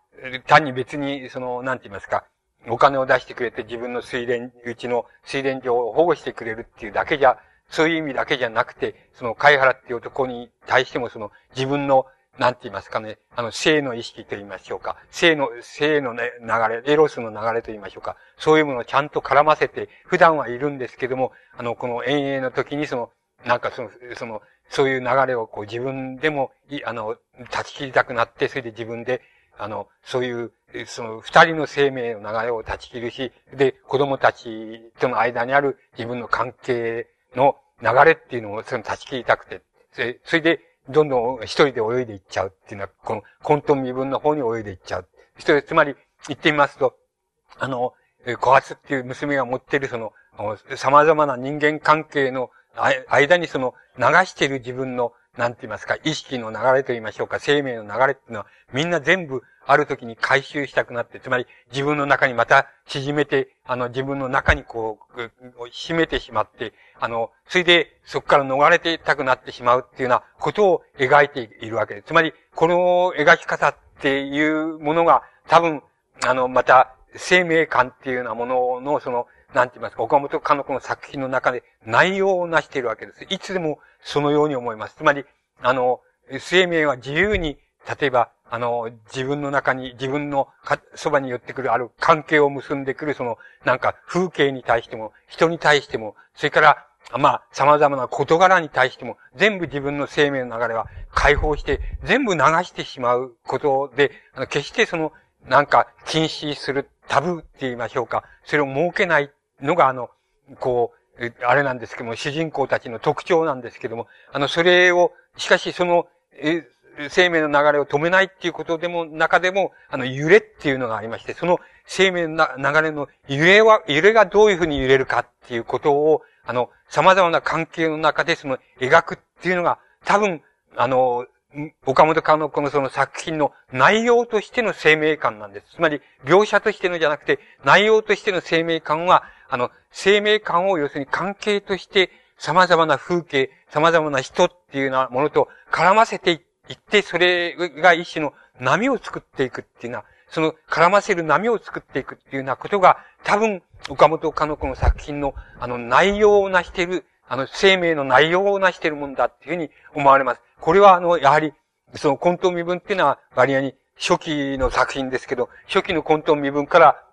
単に別に、その、なんて言いますか、お金を出してくれて自分の水田、うちの水田場を保護してくれるっていうだけじゃ、そういう意味だけじゃなくて、その貝原っていう男に対してもその自分のなんて言いますかね、あの、性の意識と言いましょうか。性の、性の、ね、流れ、エロスの流れと言いましょうか。そういうものをちゃんと絡ませて、普段はいるんですけども、あの、この遠泳の時にその、なんかその、その、そういう流れをこう自分でも、あの、断ち切りたくなって、それで自分で、あの、そういう、その、二人の生命の流れを断ち切るし、で、子供たちとの間にある自分の関係の流れっていうのをその断ち切りたくて、それで、どんどん一人で泳いでいっちゃうっていうのは、この混沌身分の方に泳いでいっちゃう。一人、つまり、言ってみますと、あの、小発っていう娘が持ってるその、様々な人間関係の間にその流している自分の、なんて言いますか、意識の流れと言いましょうか、生命の流れっていうのは、みんな全部ある時に回収したくなって、つまり自分の中にまた縮めて、あの、自分の中にこう、締めてしまって、あの、それでそこから逃れていたくなってしまうっていうようなことを描いているわけです。つまり、この描き方っていうものが、多分、あの、また、生命感っていうようなものの、その、なんて言いますか、岡本かの子の作品の中で内容を成しているわけです。いつでもそのように思います。つまり、あの、生命は自由に、例えば、あの、自分の中に、自分のそばに寄ってくるある関係を結んでくる、その、なんか、風景に対しても、人に対しても、それから、まあ、様々な事柄に対しても、全部自分の生命の流れは解放して、全部流してしまうことで、あの決してその、なんか、禁止する、タブーって言いましょうか、それを設けないのが、あの、こう、あれなんですけども、主人公たちの特徴なんですけども、あの、それを、しかしその、え、生命の流れを止めないっていうことでも、中でも、あの、揺れっていうのがありまして、その生命の流れの揺れは、揺れがどういうふうに揺れるかっていうことを、あの、様々な関係の中でその描くっていうのが、多分、あの、岡本かのこのその作品の内容としての生命感なんです。つまり、描写としてのじゃなくて、内容としての生命感は、あの、生命感を要するに関係として、様々な風景、様々な人っていうようなものと絡ませていって、それが一種の波を作っていくっていうのは、その絡ませる波を作っていくっていうようなことが、多分、岡本かの子の作品の、あの、内容を成している、あの、生命の内容を成しているもんだっていうふうに思われます。これは、あの、やはり、その混沌身分っていうのは、割合に初期の作品ですけど、初期の混沌身分から、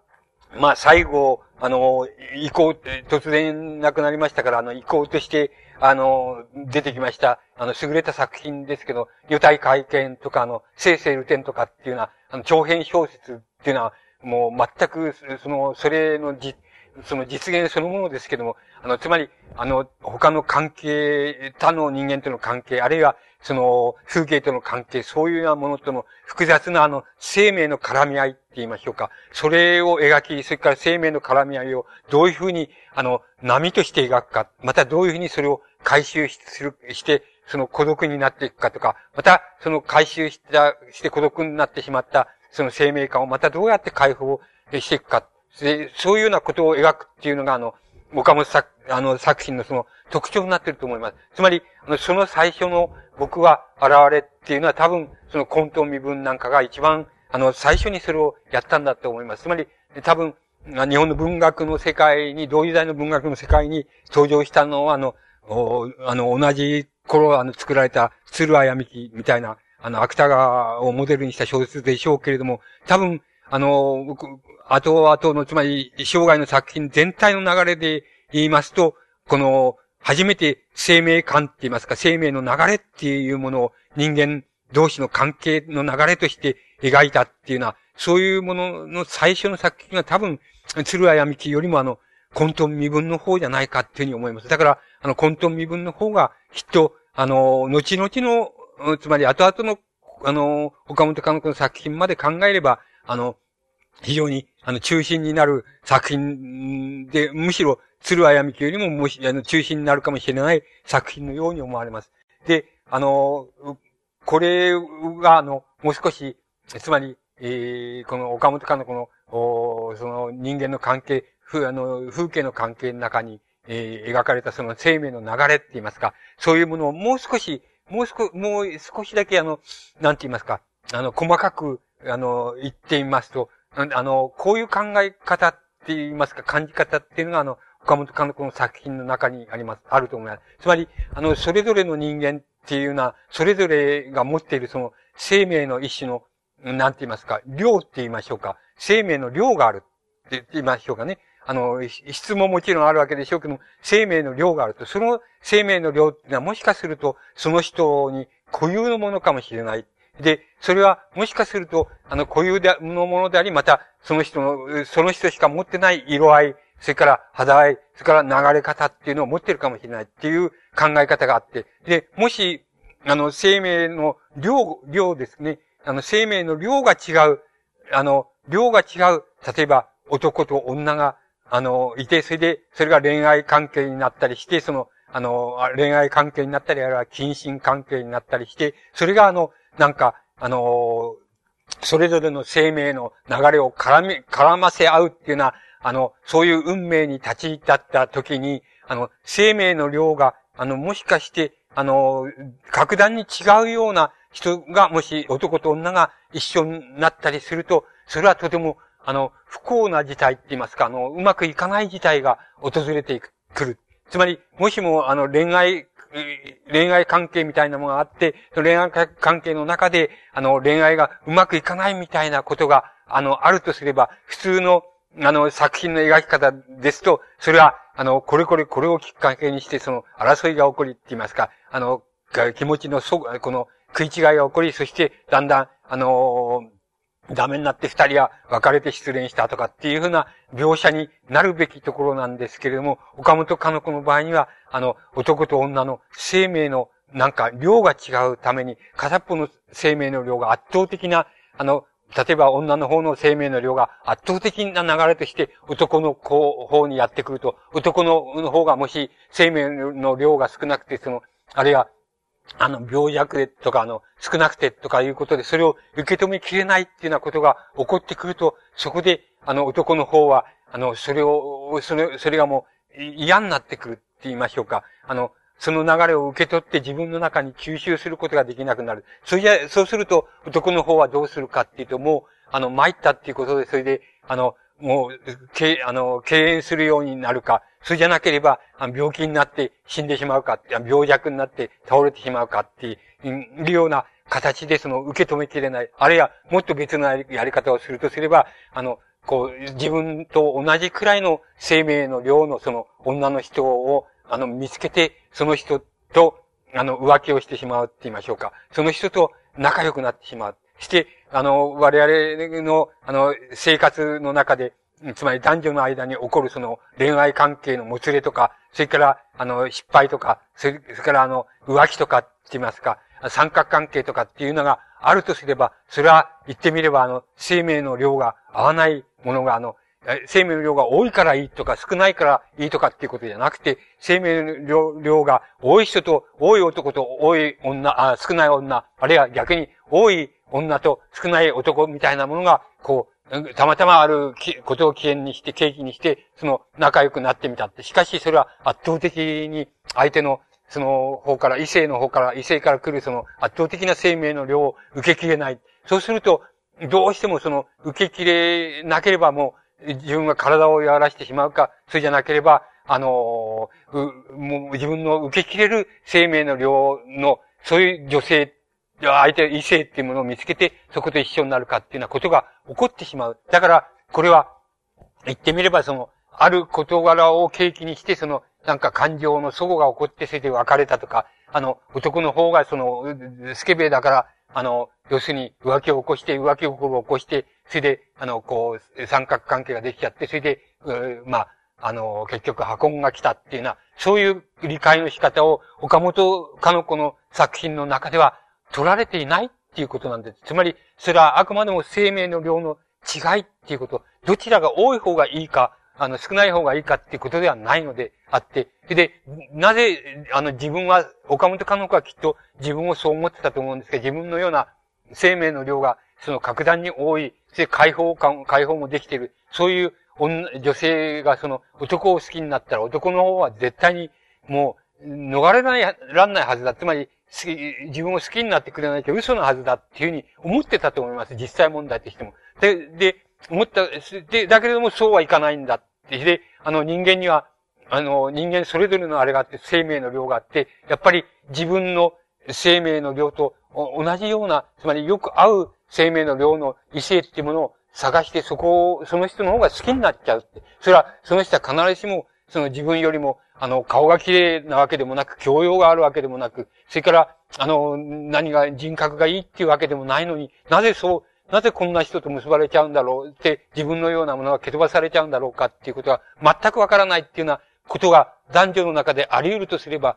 まあ、最後、あの、行こう、突然亡くなりましたから、あの、行こうとして、あの、出てきました、あの、優れた作品ですけど、予体会見とか、あの、生成ルテンとかっていうのは、あの、長編小説っていうのは、もう全く、その、それのじ、その実現そのものですけども、あの、つまり、あの、他の関係、他の人間との関係、あるいは、その、風景との関係、そういうようなものとの複雑なあの、生命の絡み合いって言いましょうか。それを描き、それから生命の絡み合いをどういうふうに、あの、波として描くか、またどういうふうにそれを回収する、して、その孤独になっていくかとか、また、その回収した、して孤独になってしまった、その生命感をまたどうやって解放していくか。でそういうようなことを描くっていうのが、あの、岡本作、あの、作品のその特徴になってると思います。つまり、その最初の僕は現れっていうのは多分、その混沌身分なんかが一番、あの、最初にそれをやったんだと思います。つまり、多分、日本の文学の世界に、同時代の文学の世界に登場したのは、あの、あの、同じ頃、あの、作られた、鶴あやみきみたいな、あの、芥川をモデルにした小説でしょうけれども、多分、あの、後々の、つまり、生涯の作品全体の流れで言いますと、この、初めて生命感って言いますか、生命の流れっていうものを人間同士の関係の流れとして描いたっていうのは、そういうものの最初の作品が多分、鶴屋闇木よりもあの、混沌身分の方じゃないかっていうふうに思います。だから、あの、混沌身分の方が、きっと、あの、後々の、つまり後々の、あの、岡本監督の作品まで考えれば、あの、非常に、あの、中心になる作品で、むしろ、鶴あやみきよりも、もし、あの、中心になるかもしれない作品のように思われます。で、あの、これが、あの、もう少し、つまり、えー、この岡本監督の、おその人間の関係、ふ、あの、風景の関係の中に、えー、描かれたその生命の流れって言いますか、そういうものをもう少し、もう少、もう少しだけあの、なんて言いますか、あの、細かく、あの、言ってみますと、あの、こういう考え方って言いますか、感じ方っていうのが、あの、岡本監督の作品の中にあります、あると思います。つまり、あの、それぞれの人間っていうのは、それぞれが持っているその生命の一種の、なんて言いますか、量って言いましょうか。生命の量があるって言いましょうかね。あの、質ももちろんあるわけでしょうけども、生命の量があると。その生命の量っていうのはもしかすると、その人に固有のものかもしれない。で、それはもしかすると、あの、固有のものであり、また、その人の、その人しか持ってない色合い、それから肌合い、それから流れ方っていうのを持ってるかもしれないっていう考え方があって、で、もし、あの、生命の量、量ですね。あの、生命の量が違う、あの、量が違う、例えば、男と女が、あの、いて、それで、それが恋愛関係になったりして、その、あの、恋愛関係になったり、あるいは近親関係になったりして、それがあの、なんか、あの、それぞれの生命の流れを絡み、絡ませ合うっていうのは、あの、そういう運命に立ち至った時に、あの、生命の量が、あの、もしかして、あの、格段に違うような人が、もし男と女が一緒になったりすると、それはとても、あの、不幸な事態って言いますか、あの、うまくいかない事態が訪れてくる。つまり、もしも、あの、恋愛、恋愛関係みたいなものがあって、その恋愛関係の中で、あの、恋愛がうまくいかないみたいなことが、あの、あるとすれば、普通のあの、作品の描き方ですと、それは、あの、これこれこれをきっかけにして、その、争いが起こりって言いますか、あの、気持ちのそ、この、食い違いが起こり、そして、だんだん、あのダメになって二人は別れて失恋したとかっていうふうな描写になるべきところなんですけれども、岡本かの子の場合には、あの、男と女の生命のなんか量が違うために、片っぽの生命の量が圧倒的な、あの、例えば女の方の生命の量が圧倒的な流れとして男の方にやってくると、男の方がもし生命の量が少なくて、その、あるいは、あの、病弱でとか、あの、少なくてとかいうことで、それを受け止めきれないっていうようなことが起こってくると、そこで、あの、男の方は、あの、それを、それ、それがもう嫌になってくるって言いましょうか。あの、その流れを受け取って自分の中に吸収することができなくなる。それじゃ、そうすると、男の方はどうするかっていうと、もう、あの、参ったっていうことで、それで、あの、もう、け、あの、敬遠するようになるか、それじゃなければ、病気になって死んでしまうか、病弱になって倒れてしまうかっていうような形でその受け止めきれない。あるいは、もっと別のやり方をするとすれば、あの、こう、自分と同じくらいの生命の量のその女の人をあの、見つけて、その人と、あの、浮気をしてしまうって言いましょうか。その人と仲良くなってしまう。して、あの、我々の、あの、生活の中で、つまり男女の間に起こるその恋愛関係のもつれとか、それから、あの、失敗とか、それからあの、浮気とかって言いますか、三角関係とかっていうのがあるとすれば、それは言ってみればあの、生命の量が合わないものがあの、生命の量が多いからいいとか少ないからいいとかっていうことじゃなくて、生命の量量が多い人と多い男と多い女、あ少ない女、あるいは逆に多い女と少ない男みたいなものが、こう、たまたまあることを起源にして、契機にして、その仲良くなってみたって。しかしそれは圧倒的に相手のその方から、異性の方から、異性から来るその圧倒的な生命の量を受けきれない。そうすると、どうしてもその受けきれなければもう自分が体をやらしてしまうか、それじゃなければ、あのう、もう自分の受け切れる生命の量の、そういう女性、相手、異性っていうものを見つけて、そこと一緒になるかっていうようなことが起こってしまう。だから、これは、言ってみれば、その、ある事柄を契機にして、その、なんか感情の齟齬が起こって、それで別れたとか、あの、男の方がその、スケベだから、あの、要するに浮気を起こして、浮気心を起こして、それで、あの、こう、三角関係ができちゃって、それで、まあ、あの、結局、破婚が来たっていうのは、そういう理解の仕方を、岡本かの子の作品の中では、取られていないっていうことなんです。つまり、それはあくまでも生命の量の違いっていうこと、どちらが多い方がいいか、あの、少ない方がいいかっていうことではないのであって、で、なぜ、あの、自分は、岡本かの子はきっと自分をそう思ってたと思うんですけど、自分のような生命の量が、その格段に多い、で、解放感、解放もできている。そういう女性がその男を好きになったら男の方は絶対にもう逃れない、らんないはずだ。つまり、自分を好きになってくれないと嘘のはずだっていうふうに思ってたと思います。実際問題としても。で、で、思った、で、だけれどもそうはいかないんだって。で、あの人間には、あの人間それぞれのあれがあって、生命の量があって、やっぱり自分の生命の量と同じような、つまりよく合う生命の量の異性っていうものを探して、そこを、その人の方が好きになっちゃうって。それは、その人は必ずしも、その自分よりも、あの、顔が綺麗なわけでもなく、教養があるわけでもなく、それから、あの、何が人格がいいっていうわけでもないのに、なぜそう、なぜこんな人と結ばれちゃうんだろうって、自分のようなものが蹴飛ばされちゃうんだろうかっていうことが全くわからないっていうようなことが男女の中であり得るとすれば、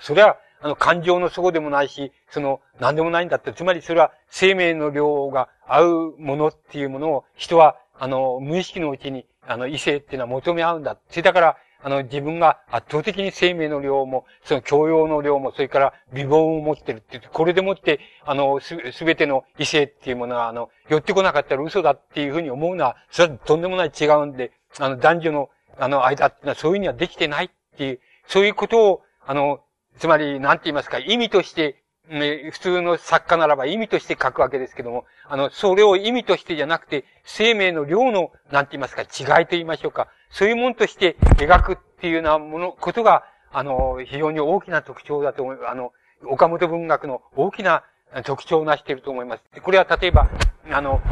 それはあの、感情の底でもないし、その、何でもないんだって。つまりそれは生命の量が合うものっていうものを人は、あの、無意識のうちに、あの、異性っていうのは求め合うんだ。それだから、あの、自分が圧倒的に生命の量も、その教養の量も、それから美貌を持ってるっていう、これでもって、あの、す、べての異性っていうものは、あの、寄ってこなかったら嘘だっていうふうに思うのは、それはとんでもない違うんで、あの、男女の、あの、間っていうのはそういうふうにはできてないっていう、そういうことを、あの、つまり、なんて言いますか、意味として、ね、普通の作家ならば意味として書くわけですけども、あの、それを意味としてじゃなくて、生命の量の、なんて言いますか、違いと言いましょうか。そういうものとして描くっていうようなもの、ことが、あの、非常に大きな特徴だと思います。あの、岡本文学の大きな特徴を成していると思います。これは例えば、あの、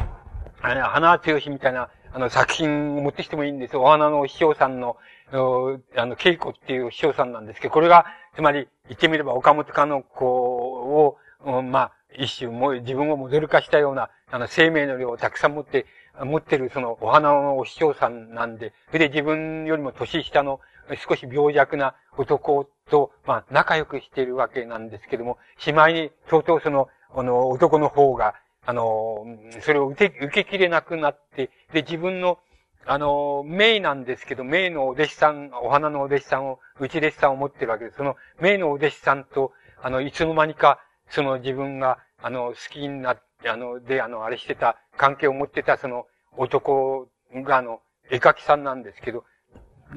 花剛みたいな、あの、作品を持ってきてもいいんですお花の師匠さんの、あの、稽古っていう師匠さんなんですけど、これが、つまり、言ってみれば岡本かの子を、まあ、一種も、自分をモデル化したような、あの、生命の量をたくさん持って、持ってるそのお花のお師匠さんなんで、それで自分よりも年下の少し病弱な男と、まあ、仲良くしているわけなんですけども、しまいに、相当その、あの、男の方が、あの、それを受け、受けきれなくなって、で、自分の、あの、メイなんですけど、メイのお弟子さん、お花のお弟子さんを、内弟子さんを持ってるわけです。その、メイのお弟子さんと、あの、いつの間にか、その自分が、あの、好きになって、あの、で、あの、あれしてた、関係を持ってた、その、男が、あの、絵描きさんなんですけど、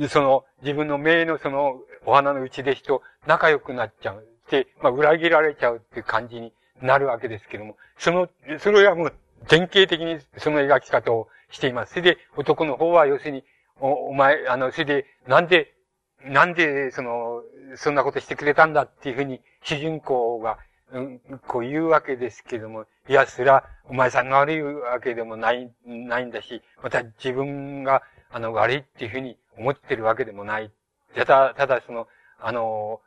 その、自分の名のその、お花の内弟子と仲良くなっちゃう。で、まあ、裏切られちゃうっていう感じになるわけですけども、その、それはもう、典型的にその描き方をしています。それで、男の方は要するに、お、お前、あの、それで、なんで、なんで、その、そんなことしてくれたんだっていうふうに、主人公が、うん、こう言うわけですけども、いや、それは、お前さんが悪いわけでもない、ないんだし、また自分が、あの、悪いっていうふうに思ってるわけでもない。ただ、ただその、あの、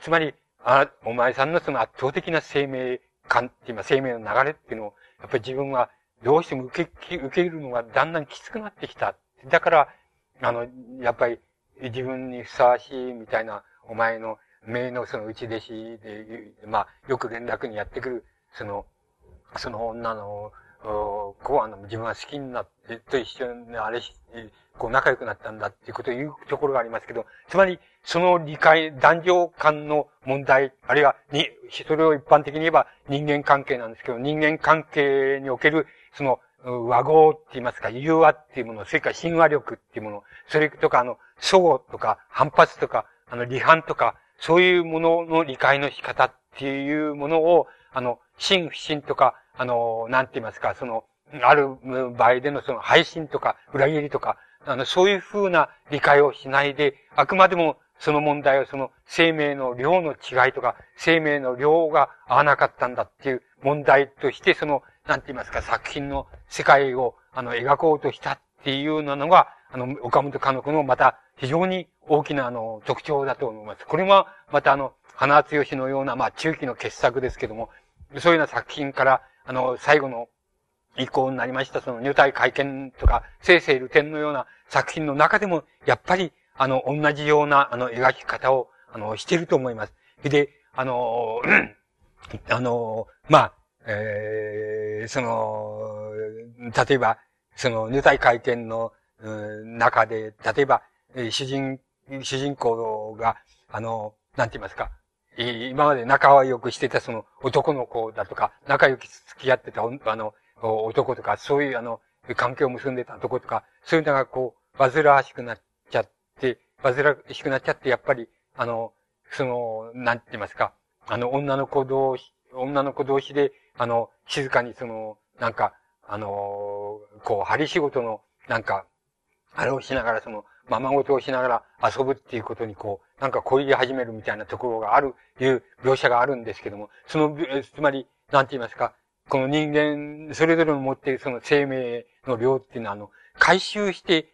つまり、あ、お前さんのその圧倒的な生命感っていうか、生命の流れっていうのを、やっぱり自分はどうしても受け、受けるのがだんだんきつくなってきた。だから、あの、やっぱり自分にふさわしいみたいな、お前の名のその内弟子で、まあ、よく連絡にやってくる、その、その女の、こう、あの、自分は好きになって、と一緒にあれし、こう仲良くなったんだっていうことを言うところがありますけど、つまり、その理解、男女間の問題、あるいは、に、それを一般的に言えば人間関係なんですけど、人間関係における、その、和合って言いますか、融和っていうもの、それから親和力っていうもの、それとか、あの、相互とか、反発とか、あの、離反とか、そういうものの理解の仕方っていうものを、あの、真不信とか、あの、なんて言いますか、その、ある場合でのその配信とか、裏切りとか、あの、そういうふうな理解をしないで、あくまでもその問題はその生命の量の違いとか、生命の量が合わなかったんだっていう問題として、その、なんて言いますか、作品の世界を、あの、描こうとしたっていうようなのが、あの、岡本かの子のまた非常に大きな、あの、特徴だと思います。これは、またあの、花強しのような、まあ、中期の傑作ですけども、そういうような作品から、あの、最後の以降になりました、その入隊会見とか、生成流天のような作品の中でも、やっぱり、あの、同じような、あの、描き方を、あの、していると思います。で、あの、あの、まあ、えー、その、例えば、その、入隊会見の、中で、例えば、え主人、主人公が、あの、なんて言いますか、今まで仲は良くしてたその男の子だとか、仲良く付き合ってたあの、男とか、そういうあの、関係を結んでた男とか、そういうのがこう、煩わしくなっちゃって、煩わしくなっちゃって、やっぱり、あの、その、なんて言いますか、あの、女の子同士、女の子同士で、あの、静かにその、なんか、あの、こう、針仕事の、なんか、あれをしながら、その、ままごとをしながら遊ぶっていうことにこう、なんか恋り始めるみたいなところがある、いう描写があるんですけども、その、つまり、なんて言いますか、この人間、それぞれの持っているその生命の量っていうのは、あの、回収して、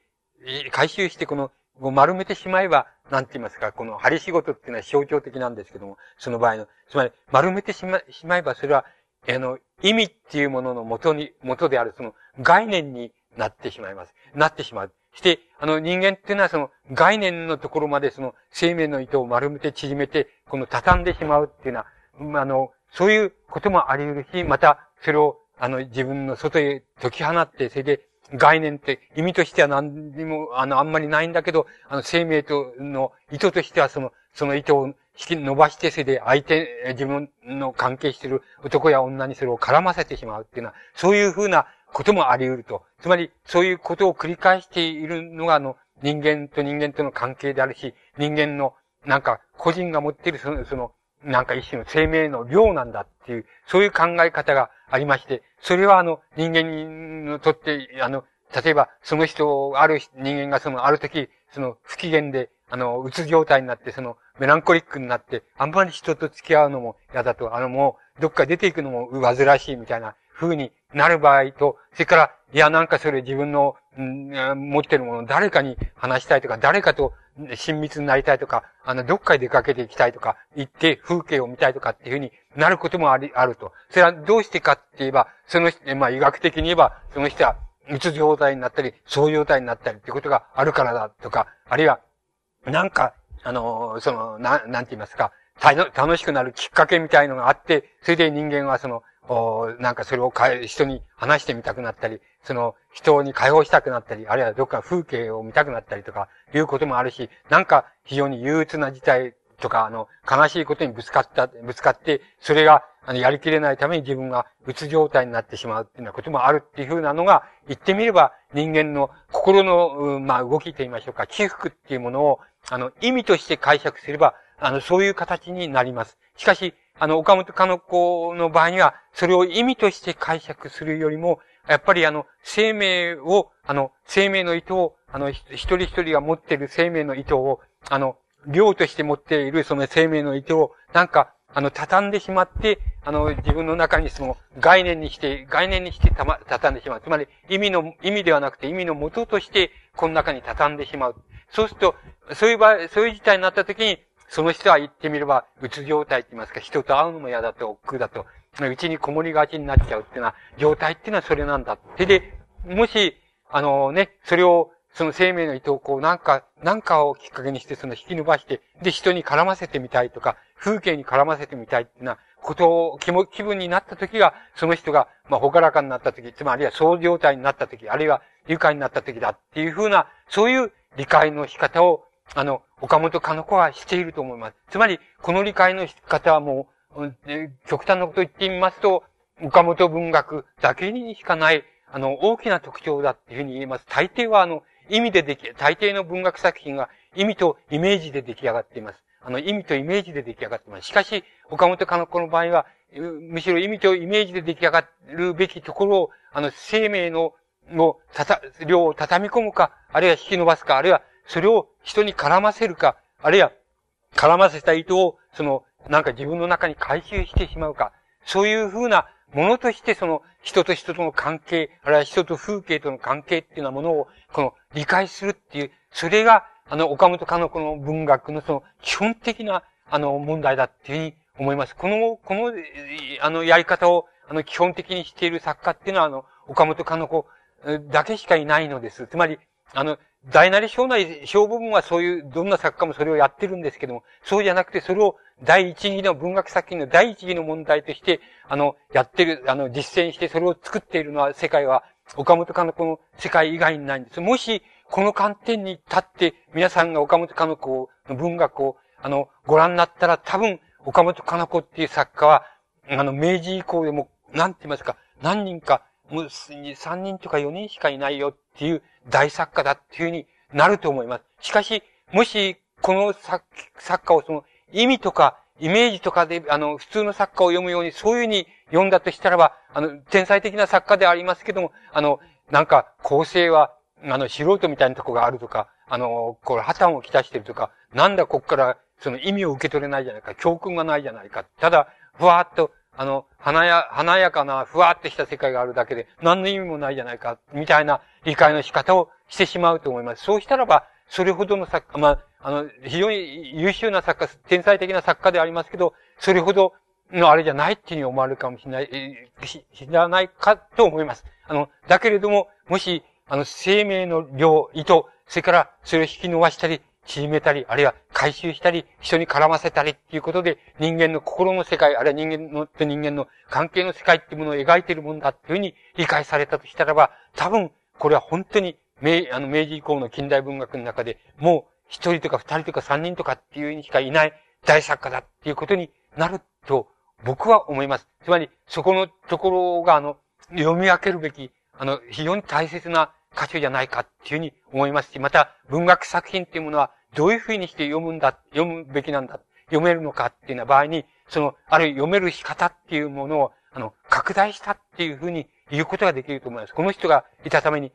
回収してこの、丸めてしまえば、なんて言いますか、この針仕事っていうのは象徴的なんですけども、その場合の、つまり、丸めてしま、しまえば、それは、あの、意味っていうものの元に、元である、その概念になってしまいます。なってしまう。して、あの人間っていうのはその概念のところまでその生命の糸を丸めて縮めて、この畳んでしまうっていうのは、あの、そういうこともあり得るし、また、それを、あの、自分の外へ解き放って、それで、概念って意味としては何にも、あの、あんまりないんだけど、あの、生命との意図としてはその、その糸を引き伸ばして、それで相手、自分の関係している男や女にそれを絡ませてしまうっていうのは、そういうふうなこともあり得ると。つまり、そういうことを繰り返しているのが、あの、人間と人間との関係であるし、人間の、なんか、個人が持っているその、その、なんか一種の生命の量なんだっていう、そういう考え方がありまして、それはあの、人間にとって、あの、例えば、その人、ある人間がその、ある時、その、不機嫌で、あの、うつ状態になって、その、メランコリックになって、あんまり人と付き合うのも嫌だと、あの、もう、どっか出ていくのも煩わしいみたいな風になる場合と、それから、いや、なんかそれ自分の、ん持ってるものを誰かに話したいとか、誰かと親密になりたいとか、あの、どっかへ出かけていきたいとか、行って風景を見たいとかっていうふうになることもあり、あると。それはどうしてかって言えば、その人、まあ医学的に言えば、その人は、うつ状態になったり、そう状態になったりっていうことがあるからだとか、あるいは、なんか、あの、その、なん、なんて言いますか、楽しくなるきっかけみたいのがあって、それで人間はその、おなんかそれを人に話してみたくなったり、その人に解放したくなったり、あるいはどっか風景を見たくなったりとか、いうこともあるし、なんか非常に憂鬱な事態とか、あの、悲しいことにぶつかった、ぶつかって、それが、あの、やりきれないために自分がうつ状態になってしまうっていうようなこともあるっていうふうなのが、言ってみれば人間の心の、まあ、動きと言いましょうか、起伏っていうものを、あの、意味として解釈すれば、あの、そういう形になります。しかし、あの、岡本かの子の場合には、それを意味として解釈するよりも、やっぱりあの、生命を、あの、生命の意図を、あの、一人一人が持っている生命の意図を、あの、量として持っているその生命の意図を、なんか、あの、畳んでしまって、あの、自分の中にその概念にして、概念にしてたま、畳んでしまう。つまり、意味の、意味ではなくて意味の元として、この中に畳んでしまう。そうすると、そういう場合、そういう事態になった時に、その人は言ってみれば、うつ状態って言いますか、人と会うのも嫌だと、億劫だと、うちにこもりがちになっちゃうっていうのは、状態っていうのはそれなんだ。で、で、もし、あのね、それを、その生命の意図をこう、なんか、なんかをきっかけにして、その引き伸ばして、で、人に絡ませてみたいとか、風景に絡ませてみたいっていうなことを、気も、気分になった時が、その人が、まあ、ほからかになった時、つまりは、そう状態になった時、あるいは、愉快になった時だっていうふうな、そういう理解の仕方を、あの、岡本かの子はしていると思います。つまり、この理解の仕方はもう、極端なことを言ってみますと、岡本文学だけにしかない、あの、大きな特徴だっていうふうに言えます。大抵は、あの、意味ででき、大抵の文学作品が意味とイメージで出来上がっています。あの、意味とイメージで出来上がっています。しかし、岡本かの子の場合は、むしろ意味とイメージで出来上がるべきところを、あの、生命の、の、たた、量を畳み込むか、あるいは引き伸ばすか、あるいはそれを人に絡ませるか、あるいは、絡ませた糸を、その、なんか自分の中に回収してしまうか、そういうふうなものとしてその人と人との関係、あるいは人と風景との関係っていうようなものを、この理解するっていう、それが、あの、岡本かの子の文学のその基本的な、あの、問題だっていうふうに思います。この、この、あの、やり方を、あの、基本的にしている作家っていうのは、あの、岡本かの子だけしかいないのです。つまり、あの、大なり小なり、小部分はそういう、どんな作家もそれをやってるんですけども、そうじゃなくて、それを第一義の文学作品の第一義の問題として、あの、やってる、あの、実践してそれを作っているのは、世界は、岡本かの子の世界以外にないんです。もし、この観点に立って、皆さんが岡本かの子の文学を、あの、ご覧になったら、多分、岡本かの子っていう作家は、あの、明治以降でも、なんて言いますか、何人か、もう、3人とか4人しかいないよっていう大作家だっていうふうになると思います。しかし、もし、この作家をその意味とかイメージとかで、あの、普通の作家を読むように、そういうふうに読んだとしたらば、あの、天才的な作家でありますけども、あの、なんか構成は、あの、素人みたいなとこがあるとか、あの、これ破綻をきたしてるとか、なんだこっからその意味を受け取れないじゃないか、教訓がないじゃないか。ただ、ふわーっと、あの、華や、華やかな、ふわっとした世界があるだけで、何の意味もないじゃないか、みたいな理解の仕方をしてしまうと思います。そうしたらば、それほどの作家、まあ、あの、非常に優秀な作家、天才的な作家でありますけど、それほどのあれじゃないっていうふうに思われるかもしれない、し、知らないかと思います。あの、だけれども、もし、あの、生命の量、意図、それからそれを引き伸ばしたり、縮めたり、あるいは回収したり、人に絡ませたりっていうことで、人間の心の世界、あるいは人間の、と人間の関係の世界っていうものを描いているもんだっていうふうに理解されたとしたらば、多分、これは本当に、明、あの、明治以降の近代文学の中で、もう、一人とか二人とか三人とかっていうにしかいない大作家だっていうことになると、僕は思います。つまり、そこのところが、あの、読み分けるべき、あの、非常に大切な箇所じゃないかっていうふうに思いますし、また文学作品っていうものはどういうふうにして読むんだ、読むべきなんだ、読めるのかっていうような場合に、その、ある読める仕方っていうものを、あの、拡大したっていうふうに言うことができると思います。この人がいたために、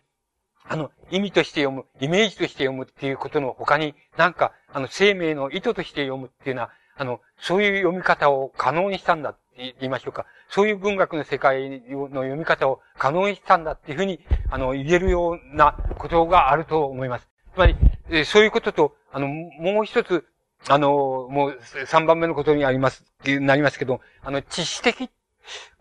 あの、意味として読む、イメージとして読むっていうことの他に、なんか、あの、生命の意図として読むっていうのは、あの、そういう読み方を可能にしたんだ言いましょうか。そういう文学の世界の読み方を可能にしたんだっていうふうに、あの、言えるようなことがあると思います。つまり、えそういうことと、あの、もう一つ、あの、もう三番目のことにあります、なりますけど、あの、知識的、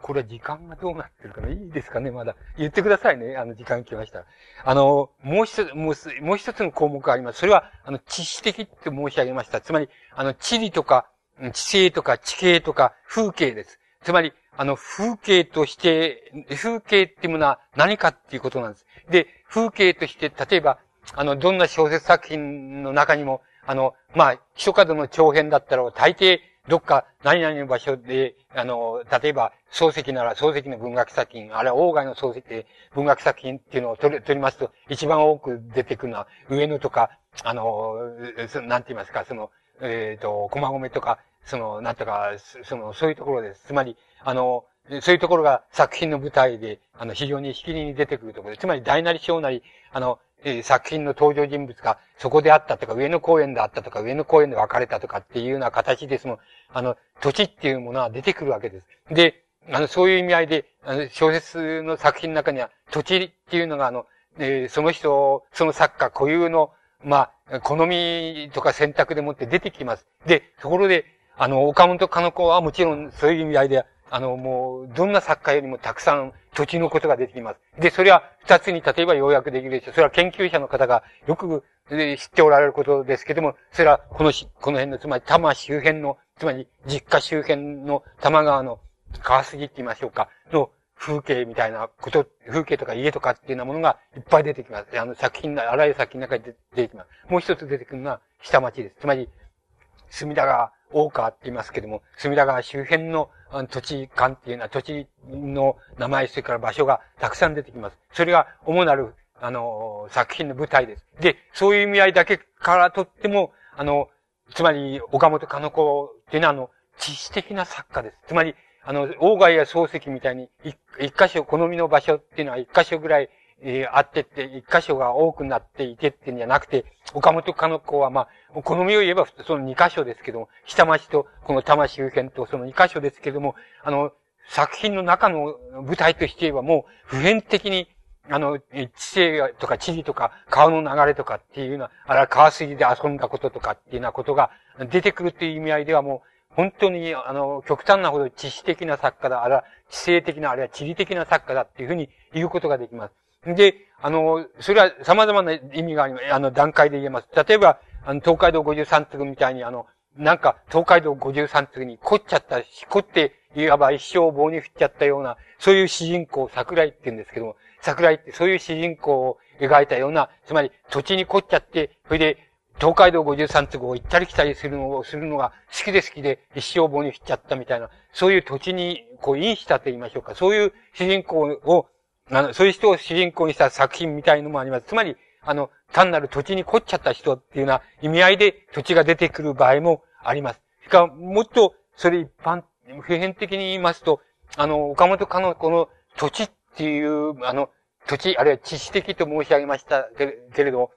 これは時間がどうなってるかな、いいですかね、まだ。言ってくださいね、あの、時間来ましたら。あの、もう一つ、もう、もう一つの項目があります。それは、あの、知識的って申し上げました。つまり、あの、地理とか、地勢とか地形とか風景です。つまり、あの、風景として、風景っていうものは何かっていうことなんです。で、風景として、例えば、あの、どんな小説作品の中にも、あの、まあ、一角の長編だったら、大抵、どっか、何々の場所で、あの、例えば、漱石なら漱石の文学作品、あるいは大外の漱石で文学作品っていうのを取り、取りますと、一番多く出てくるのは、上野とか、あの、なんて言いますか、その、えっ、ー、と、駒込とか、その、なんとか、その、そういうところです。つまり、あの、そういうところが作品の舞台で、あの、非常にしきりに出てくるところです。つまり、大なり小なり、あの、えー、作品の登場人物がそこであったとか、上野公園であったとか、上野公園で別れたとかっていうような形で、その、あの、土地っていうものは出てくるわけです。で、あの、そういう意味合いで、あの、小説の作品の中には、土地っていうのが、あの、えー、その人、その作家固有の、まあ、好みとか選択でもって出てきます。で、ところで、あの、岡本かの子はもちろんそういう意味合いで、あの、もう、どんな作家よりもたくさん土地のことが出てきます。で、それは二つに例えば要約できるでしょう。それは研究者の方がよく知っておられることですけども、それはこのし、この辺の、つまり多摩周辺の、つまり実家周辺の多摩川の川筋って言いましょうか、の風景みたいなこと、風景とか家とかっていうようなものがいっぱい出てきます。あの作品の、あらゆる作品の中に出てきます。もう一つ出てくるのは下町です。つまり、隅田川、大川って言いますけども、隅田川周辺の土地間っていうのは土地の名前、それから場所がたくさん出てきます。それが主なる、あの、作品の舞台です。で、そういう意味合いだけからとっても、あの、つまり、岡本かの子っていうのは、あの、知識的な作家です。つまり、あの、大外や漱石みたいに、一箇所、好みの場所っていうのは一箇所ぐらい、えー、あってって、一箇所が多くなっていてってんじゃなくて、岡本かの子は、まあ、好みを言えば、その二箇所ですけども、下町と、この多摩周辺とその二箇所ですけども、あの、作品の中の舞台として言えばもう、普遍的に、あの、地勢とか地理とか、川の流れとかっていうような、あら、川筋で遊んだこととかっていうようなことが出てくるっていう意味合いではもう、本当に、あの、極端なほど知識的な作家だ、あるいは知性的な、あるいは地理的な作家だっていうふうに言うことができます。で、あの、それは様々な意味があります。あの、段階で言えます。例えば、あの、東海道53次みたいに、あの、なんか、東海道53次に凝っちゃった、凝って、いわば一生棒に振っちゃったような、そういう主人公、桜井って言うんですけども、桜井ってそういう主人公を描いたような、つまり土地に凝っちゃって、それで東海道53都合行ったり来たりするのを、するのが好きで好きで一生棒に振っちゃったみたいな、そういう土地に、こう、インしたと言いましょうか。そういう主人公を、あの、そういう人を主人公にした作品みたいのもあります。つまり、あの、単なる土地に凝っちゃった人っていうような意味合いで土地が出てくる場合もあります。しかも、もっと、それ一般、普遍的に言いますと、あの、岡本かのこの土地っていう、あの、土地、あるいは知識的と申し上げましたけれども、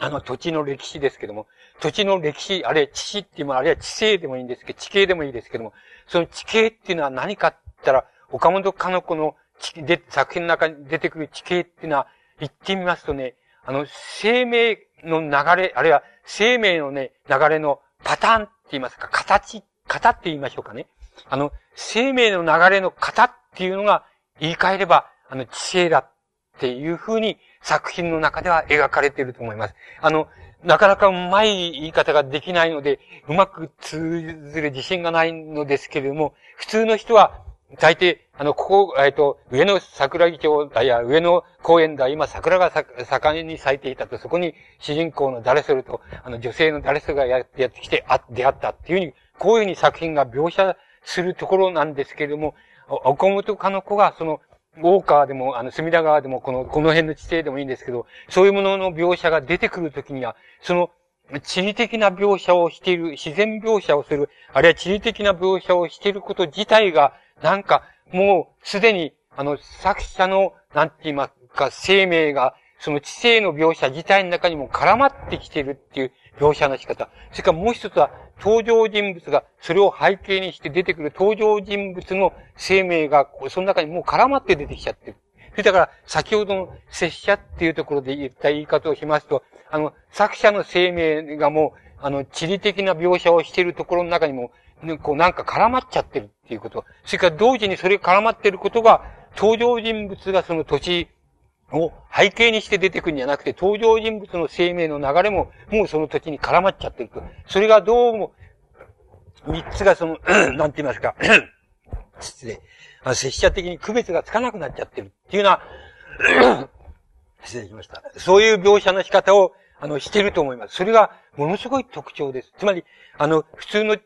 あの土地の歴史ですけども、土地の歴史、あるいは地史っていうもの、あるいは地勢でもいいんですけど、地形でもいいですけども、その地形っていうのは何かって言ったら、岡本かの子ので作品の中に出てくる地形っていうのは、言ってみますとね、あの、生命の流れ、あるいは生命のね、流れのパターンって言いますか、形、型って言いましょうかね。あの、生命の流れの型っていうのが、言い換えれば、あの、知性だっていうふうに作品の中では描かれていると思います。あの、なかなかうまい言い方ができないので、うまく通ずる自信がないのですけれども、普通の人は、大抵、あの、ここ、えっ、と、上野桜木町だや、上野公園だ、今桜が盛んに咲いていたと、そこに主人公の誰それと、あの、女性の誰それがやってやってきて、あ、出会ったっていうふうに、こういうふうに作品が描写するところなんですけれども、岡本かの子が、その、ウォーカーでも、あの、隅田川でも、この、この辺の地形でもいいんですけど、そういうものの描写が出てくるときには、その、地理的な描写をしている、自然描写をする、あるいは地理的な描写をしていること自体が、なんか、もう、すでに、あの、作者の、なんて言いますか、生命が、その知性の描写自体の中にも絡まってきてるっていう描写の仕方。それからもう一つは、登場人物が、それを背景にして出てくる登場人物の生命が、その中にもう絡まって出てきちゃってる。それだから、先ほどの拙者っていうところで言った言い方をしますと、あの、作者の生命がもう、あの、地理的な描写をしているところの中にも、こうなんか絡まっちゃってるっていうこと。それから同時にそれ絡まってることが、登場人物がその土地を背景にして出てくるんじゃなくて、登場人物の生命の流れも、もうその土地に絡まっちゃってると。それがどうも、三つがその、なんて言いますか、失礼。拙者的に区別がつかなくなっちゃってるっていうのは、失礼しました。そういう描写の仕方を、あの、してると思います。それが、ものすごい特徴です。つまり、あの、普通の、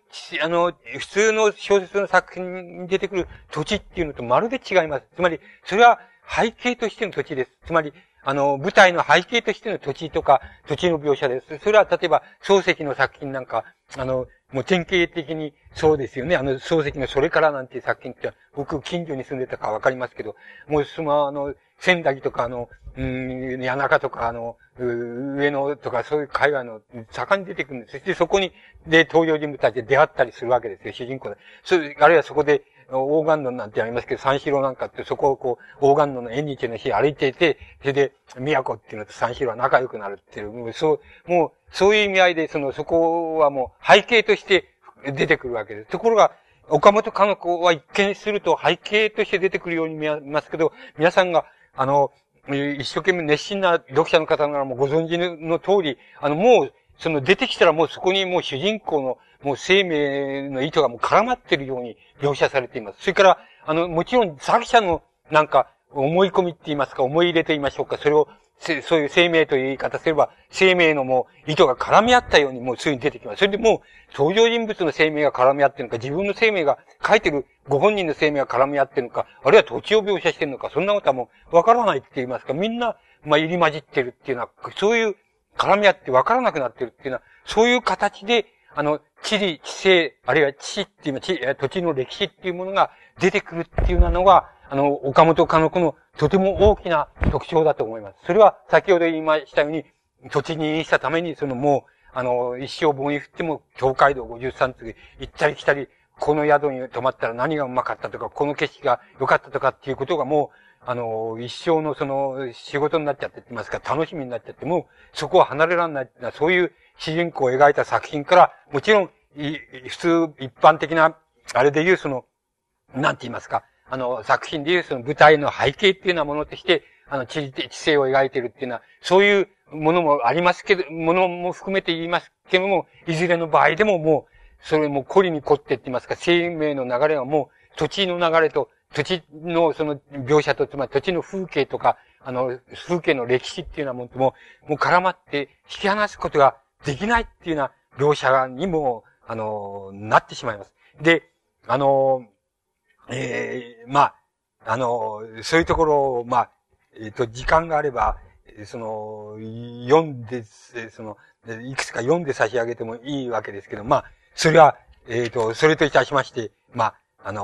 あの、普通の小説の作品に出てくる土地っていうのとまるで違います。つまり、それは背景としての土地です。つまり、あの、舞台の背景としての土地とか、土地の描写です。それは例えば、漱石の作品なんか、あの、もう典型的にそうですよね。あの、漱石のそれからなんていう作品って、僕、近所に住んでたかわかりますけど、もうその、あの、仙台とか、あの、うん、谷中とか、あの、上野とか、そういう海外の盛んに出てくるんです。そしてそこに、で、登場人物たちで出会ったりするわけですよ、主人公で。それ、あるいはそこで、オーガンノなんてありますけど、三四郎なんかってそこをこう、オーガンノの縁日の日歩いていて、それで、宮古っていうのと三四郎は仲良くなるっていう、もうそう、もう、そういう意味合いで、その、そこはもう背景として出てくるわけです。ところが、岡本かの子は一見すると背景として出てくるように見えますけど、皆さんが、あの、一生懸命熱心な読者の方ならもうご存知の通り、あの、もう、その出てきたらもうそこにもう主人公のもう生命の意図がもう絡まってるように描写されています。それから、あの、もちろん作者のなんか思い込みって言いますか、思い入れと言いましょうか、それを、そういう生命という言い方すれば、生命のもう意図が絡み合ったようにもうすぐに出てきます。それでもう、登場人物の生命が絡み合ってるのか、自分の生命が、書いてるご本人の生命が絡み合ってるのか、あるいは土地を描写してるのか、そんなことはもうわからないって言いますか、みんな、まあ、入り混じってるっていうのは、そういう絡み合ってわからなくなってるっていうのは、そういう形で、あの、地理、地勢、あるいは地っていう地、土地の歴史っていうものが出てくるっていうのが、あの、岡本かの子のとても大きな特徴だと思います。それは先ほど言いましたように、土地にしたために、そのもう、あの、一生棒に振っても、境界道53次、行ったり来たり、この宿に泊まったら何がうまかったとか、この景色が良かったとかっていうことがもう、あの、一生のその仕事になっちゃってってますか、楽しみになっちゃって、もうそこは離れられない、そういう主人公を描いた作品から、もちろん、普通、一般的な、あれでいうその、なんて言いますか、あの、作品でいうその舞台の背景っていうようなものとして、あの、地理、地勢を描いてるっていうのは、そういうものもありますけど、ものも含めて言いますけども、いずれの場合でももう、それも凝りに凝ってって言いますか、生命の流れはもう、土地の流れと、土地のその描写と、つまり土地の風景とか、あの、風景の歴史っていうようなものとも、もう絡まって引き離すことができないっていうような描写にも、あの、なってしまいます。で、あの、ええー、まあ、あの、そういうところを、まあ、えっ、ー、と、時間があれば、その、読んで、その、いくつか読んで差し上げてもいいわけですけど、まあ、それは、えっ、ー、と、それといたしまして、まあ、あの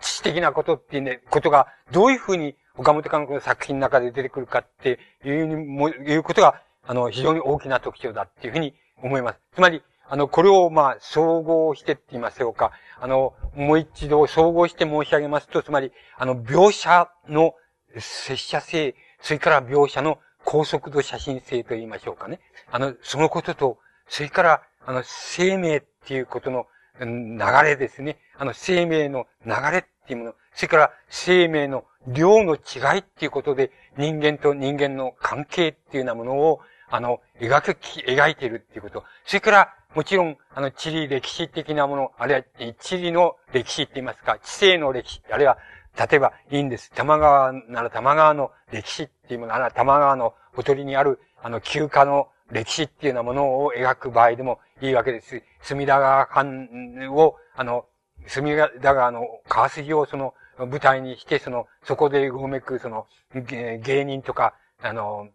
知知的なことっていうね、ことが、どういうふうに岡本監督の作品の中で出てくるかっていうにも、いうことが、あの、非常に大きな特徴だっていうふうに思います。つまり、あの、これを、まあ、総合してって言いますよか。あの、もう一度総合して申し上げますと、つまり、あの、描写の拙者性、それから描写の高速度写真性と言いましょうかね。あの、そのことと、それから、あの、生命っていうことの流れですね。あの、生命の流れっていうもの。それから生命の量の違いっていうことで、人間と人間の関係っていうようなものを、あの、描く、描いているっていうこと。それから、もちろん、あの、地理歴史的なもの、あるいは地理の歴史って言いますか、地政の歴史、あるいは、例えば、いいんです。玉川なら玉川の歴史っていうもの、あるいは玉川のほとりにある、あの、休暇の歴史っていうようなものを描く場合でもいいわけです。隅田川藩を、あの、隅田川の川筋をその舞台にして、その、そこでうごめく、その、芸人とか、あの、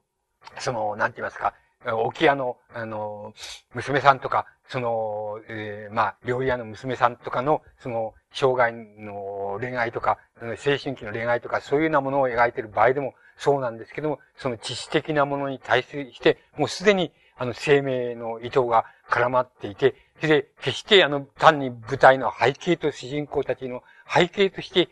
その、なんて言いますか、沖屋の、あの、娘さんとか、その、えー、まあ、料理屋の娘さんとかの、その、生涯の恋愛とか、青春期の恋愛とか、そういうようなものを描いている場合でもそうなんですけども、その知識的なものに対して、もうすでに、あの、生命の意図が絡まっていて、それで、決してあの、単に舞台の背景と主人公たちの背景として、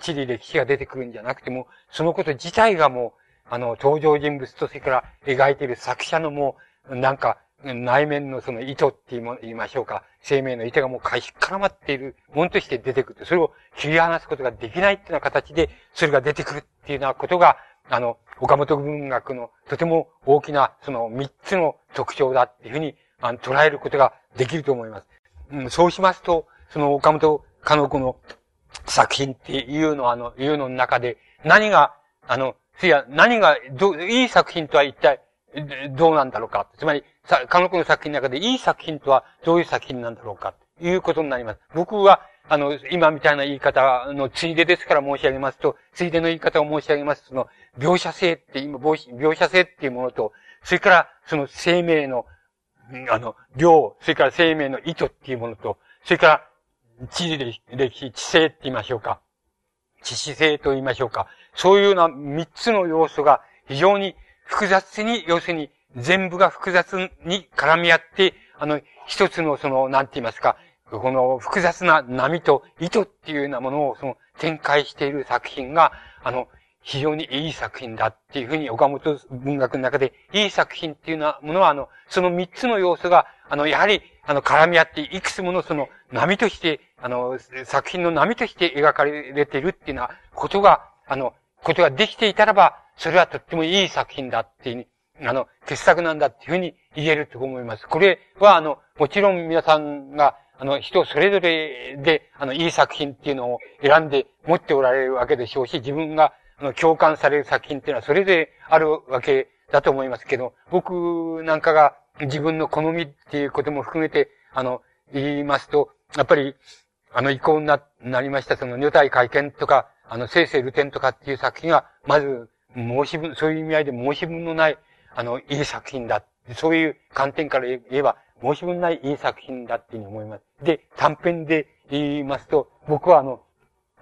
地理歴史が出てくるんじゃなくても、そのこと自体がもう、あの、登場人物と、それから描いている作者のもう、なんか、内面のその意図って言いましょうか、生命の意図がもう開始絡まっているものとして出てくる。それを切り離すことができないっていうような形で、それが出てくるっていうようなことが、あの、岡本文学のとても大きな、その三つの特徴だっていうふうに、あの、捉えることができると思います。うん、そうしますと、その岡本かの子の作品っていうの、あの、いうの中で、何が、あの、いや、何が、ど、いい作品とは一体、どうなんだろうか。つまり、さ、科学の作品の中でいい作品とはどういう作品なんだろうか。いうことになります。僕は、あの、今みたいな言い方のついでですから申し上げますと、ついでの言い方を申し上げますと、その、描写性って今、描写性っていうものと、それから、その生命の、あの、量、それから生命の意図っていうものと、それから、地理歴史、知性って言いましょうか。知識性と言いましょうか。そういうような三つの要素が非常に複雑に、要するに全部が複雑に絡み合って、あの、一つのその、なんて言いますか、この複雑な波と糸っていうようなものをその展開している作品が、あの、非常にいい作品だっていうふうに岡本文学の中でいい作品っていうようなものは、あの、その三つの要素が、あの、やはり、あの、絡み合って、いくつものその波として、あの、作品の波として描かれているっていうようなことが、あの、ことができていたらば、それはとってもいい作品だっていう、あの、傑作なんだっていうふうに言えると思います。これは、あの、もちろん皆さんが、あの、人それぞれで、あの、いい作品っていうのを選んで持っておられるわけでしょうし、自分が、あの、共感される作品っていうのはそれであるわけだと思いますけど、僕なんかが自分の好みっていうことも含めて、あの、言いますと、やっぱり、あの、意向にな、なりました、その、女体会見とか、あの、生成ルテンとかっていう作品は、まず、申し分、そういう意味合いで申し分のない、あの、いい作品だ。そういう観点から言えば、申し分ないいい作品だっていうふうに思います。で、短編で言いますと、僕はあの、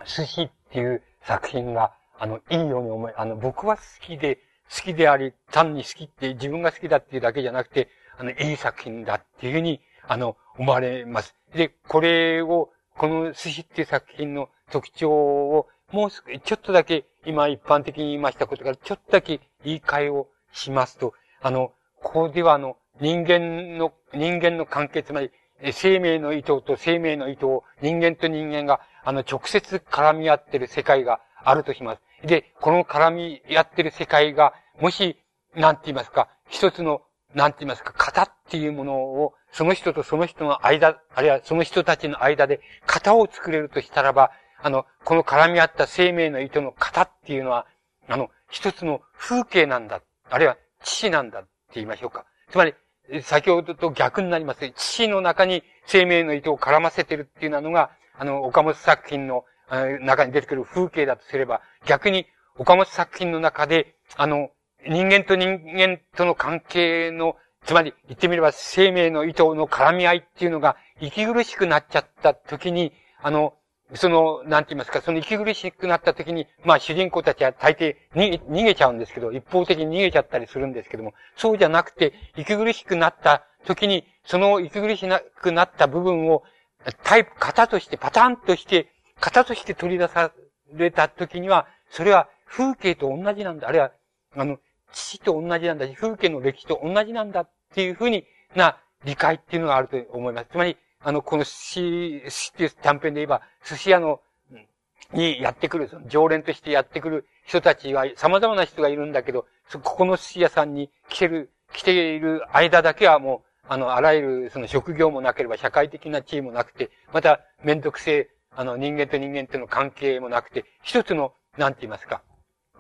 寿司っていう作品が、あの、いいように思い、あの、僕は好きで、好きであり、単に好きって、自分が好きだっていうだけじゃなくて、あの、いい作品だっていうふうに、あの、思われます。で、これを、この寿司っていう作品の特徴をもうすぐ、ちょっとだけ、今一般的に言いましたことから、ちょっとだけ言い換えをしますと、あの、ここではあの、人間の、人間の関係、つまり、生命の意図と生命の意図を人間と人間が、あの、直接絡み合ってる世界があるとします。で、この絡み合ってる世界が、もし、なんて言いますか、一つの、なんて言いますか、型っていうものを、その人とその人の間、あるいはその人たちの間で型を作れるとしたらば、あの、この絡み合った生命の糸の型っていうのは、あの、一つの風景なんだ。あるいは、父なんだって言いましょうか。つまり、先ほどと逆になります。父の中に生命の糸を絡ませてるっていうのが、あの、岡本作品の中に出てくる風景だとすれば、逆に岡本作品の中で、あの、人間と人間との関係の、つまり言ってみれば生命の糸の絡み合いっていうのが息苦しくなっちゃった時に、あの、その、なんて言いますか、その息苦しくなった時に、まあ主人公たちは大抵逃げ逃げちゃうんですけど、一方的に逃げちゃったりするんですけども、そうじゃなくて、息苦しくなった時に、その息苦しくなった部分を、タイプ、型として、パターンとして、型として取り出された時には、それは風景と同じなんだ。あるいは、あの、父と同じなんだし、風景の歴史と同じなんだっていうふうにな理解っていうのがあると思います。つまり、あの、この寿司っていうキャンペーンで言えば、寿司屋の、にやってくる、その常連としてやってくる人たちが、様々な人がいるんだけど、ここの寿司屋さんに来てる、来ている間だけはもう、あの、あらゆる、その職業もなければ社会的な地位もなくて、また、めんどくせえ、あの、人間と人間との関係もなくて、一つの、なんて言いますか、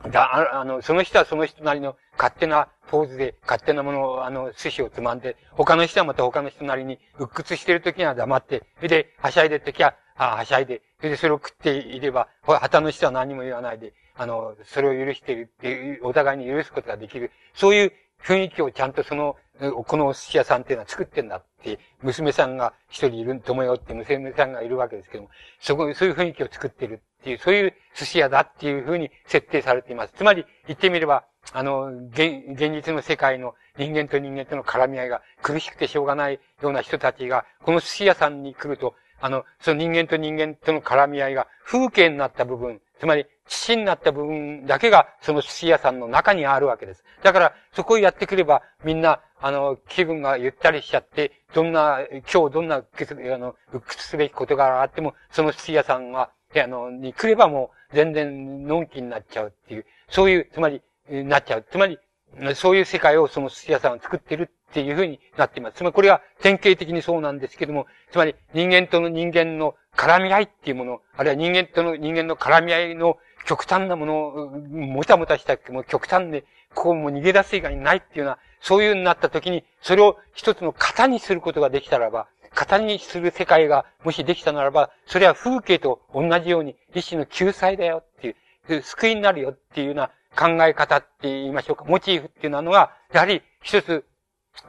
だ、あの、その人はその人なりの勝手なポーズで、勝手なものを、あの、寿司をつまんで、他の人はまた他の人なりに、鬱屈してる時には黙って、それで、はしゃいでる時は、あはしゃいで、それでそれを食っていれば、旗の人は何も言わないで、あの、それを許しているっていう、お互いに許すことができる。そういう雰囲気をちゃんとその、このお寿司屋さんっていうのは作ってんだって、娘さんが一人いる、友よって娘さんがいるわけですけども、そこ、そういう雰囲気を作ってるっていう、そういう寿司屋だっていうふうに設定されています。つまり、言ってみれば、あの、現、現実の世界の人間と人間との絡み合いが苦しくてしょうがないような人たちが、この寿司屋さんに来ると、あの、その人間と人間との絡み合いが風景になった部分、つまり父になった部分だけがその寿司屋さんの中にあるわけです。だから、そこをやってくれば、みんな、あの、気分がゆったりしちゃって、どんな、今日どんな、あの、鬱屈すべきことがあっても、その寿司屋さんはが、あの、に来ればもう全然、のんきになっちゃうっていう、そういう、つまり、なっちゃう。つまり、そういう世界をその寿司屋さんは作ってるっていうふうになっています。つまりこれは典型的にそうなんですけども、つまり人間との人間の絡み合いっていうもの、あるいは人間との人間の絡み合いの極端なものを、もたもたしたくも極端で、ここも逃げ出す以外にないっていうような、そういうになった時に、それを一つの型にすることができたらば、型にする世界がもしできたならば、それは風景と同じように一種の救済だよっていう、救いになるよっていうような考え方って言いましょうか、モチーフっていうのは、やはり一つ、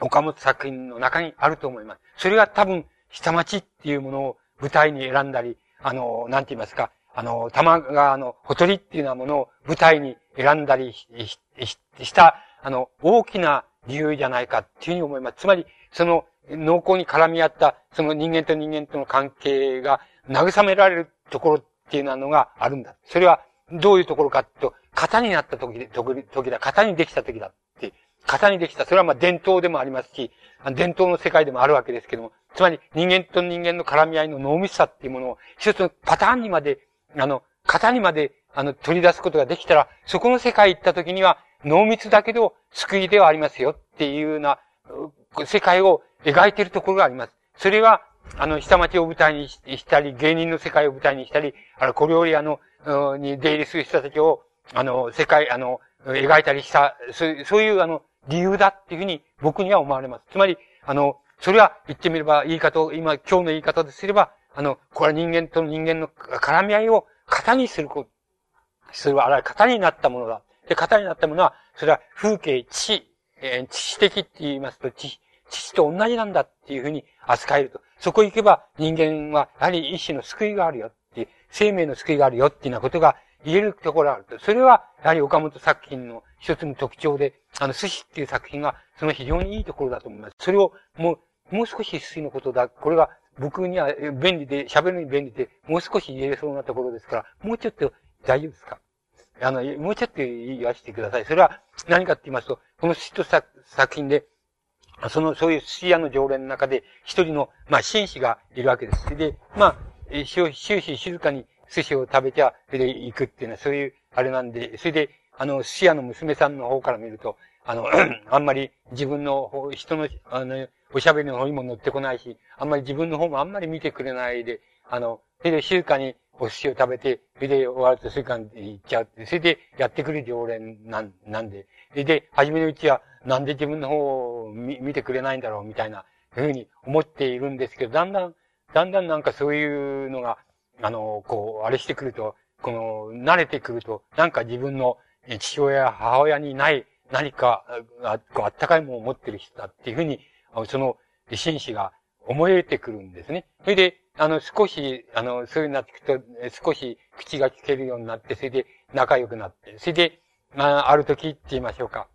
岡本作品の中にあると思います。それが多分、下町っていうものを舞台に選んだり、あの、なんて言いますか、あの、玉川のほとりっていうようなものを舞台に選んだりした、あの、大きな理由じゃないかっていうふうに思います。つまり、その、濃厚に絡み合った、その人間と人間との関係が慰められるところっていうのがあるんだ。それは、どういうところかと、型になった時で、時だ、型にできた時だって、型にできた。それはまあ伝統でもありますし、伝統の世界でもあるわけですけども、つまり人間と人間の絡み合いの濃密さっていうものを一つのパターンにまで、あの、型にまで、あの、取り出すことができたら、そこの世界行った時には、濃密だけど救いではありますよっていうような、世界を描いているところがあります。それは、あの、下町を舞台にしたり、芸人の世界を舞台にしたり、あの、小料理屋の、に出入りする人たちを、あの、世界、あの、描いたりした、そういうそういう、あの、理由だっていうふうに僕には思われます。つまり、あの、それは言ってみれば、言い方を、今、今日の言い方ですれば、あの、これは人間と人間の絡み合いを型にすること、する、あら、型になったものだ。で、型になったものは、それは風景、知、えー、知識的って言いますと、知、知と同じなんだっていうふうに扱えると。そこ行けば人間は、やはり一種の救いがあるよっていう、生命の救いがあるよっていうようなことが言えるところがあると。それは、やはり岡本作品の一つの特徴で、あの、寿司っていう作品が、その非常にいいところだと思います。それを、もう、もう少し寿司のことだ。これが僕には便利で、喋るに便利で、もう少し言えそうなところですから、もうちょっと大丈夫ですか？あの、もうちょっと言わせてください。それは何かって言いますと、この寿司と作品で、その、そういう寿司屋の常連の中で、一人の、まあ、紳士がいるわけです。で、まあ、終始静かに寿司を食べちゃ、それで行くっていうのは、そういう、あれなんで、それで、あの、寿司屋の娘さんの方から見ると、あの、あんまり自分の人の、あの、おしゃべりの方にも乗ってこないし、あんまり自分の方もあんまり見てくれないで、あの、それで静かにお寿司を食べて、それで終わると静かに行っちゃうって、それでやってくる常連なん、なんで、それで、初めのうちは、なんで自分の方を見てくれないんだろう、みたいな、ふうに思っているんですけど、だんだん、だんだんなんかそういうのが、あの、こう、あれしてくると、この、慣れてくると、なんか自分の父親母親にない何か、あこうあったかいものを持ってる人だっていうふうに、その、紳士が思えてくるんですね。それで、あの、少し、あの、そういうなってくと、少し口が聞けるようになって、それで仲良くなって、それで、まあ、ある時って言いましょうか。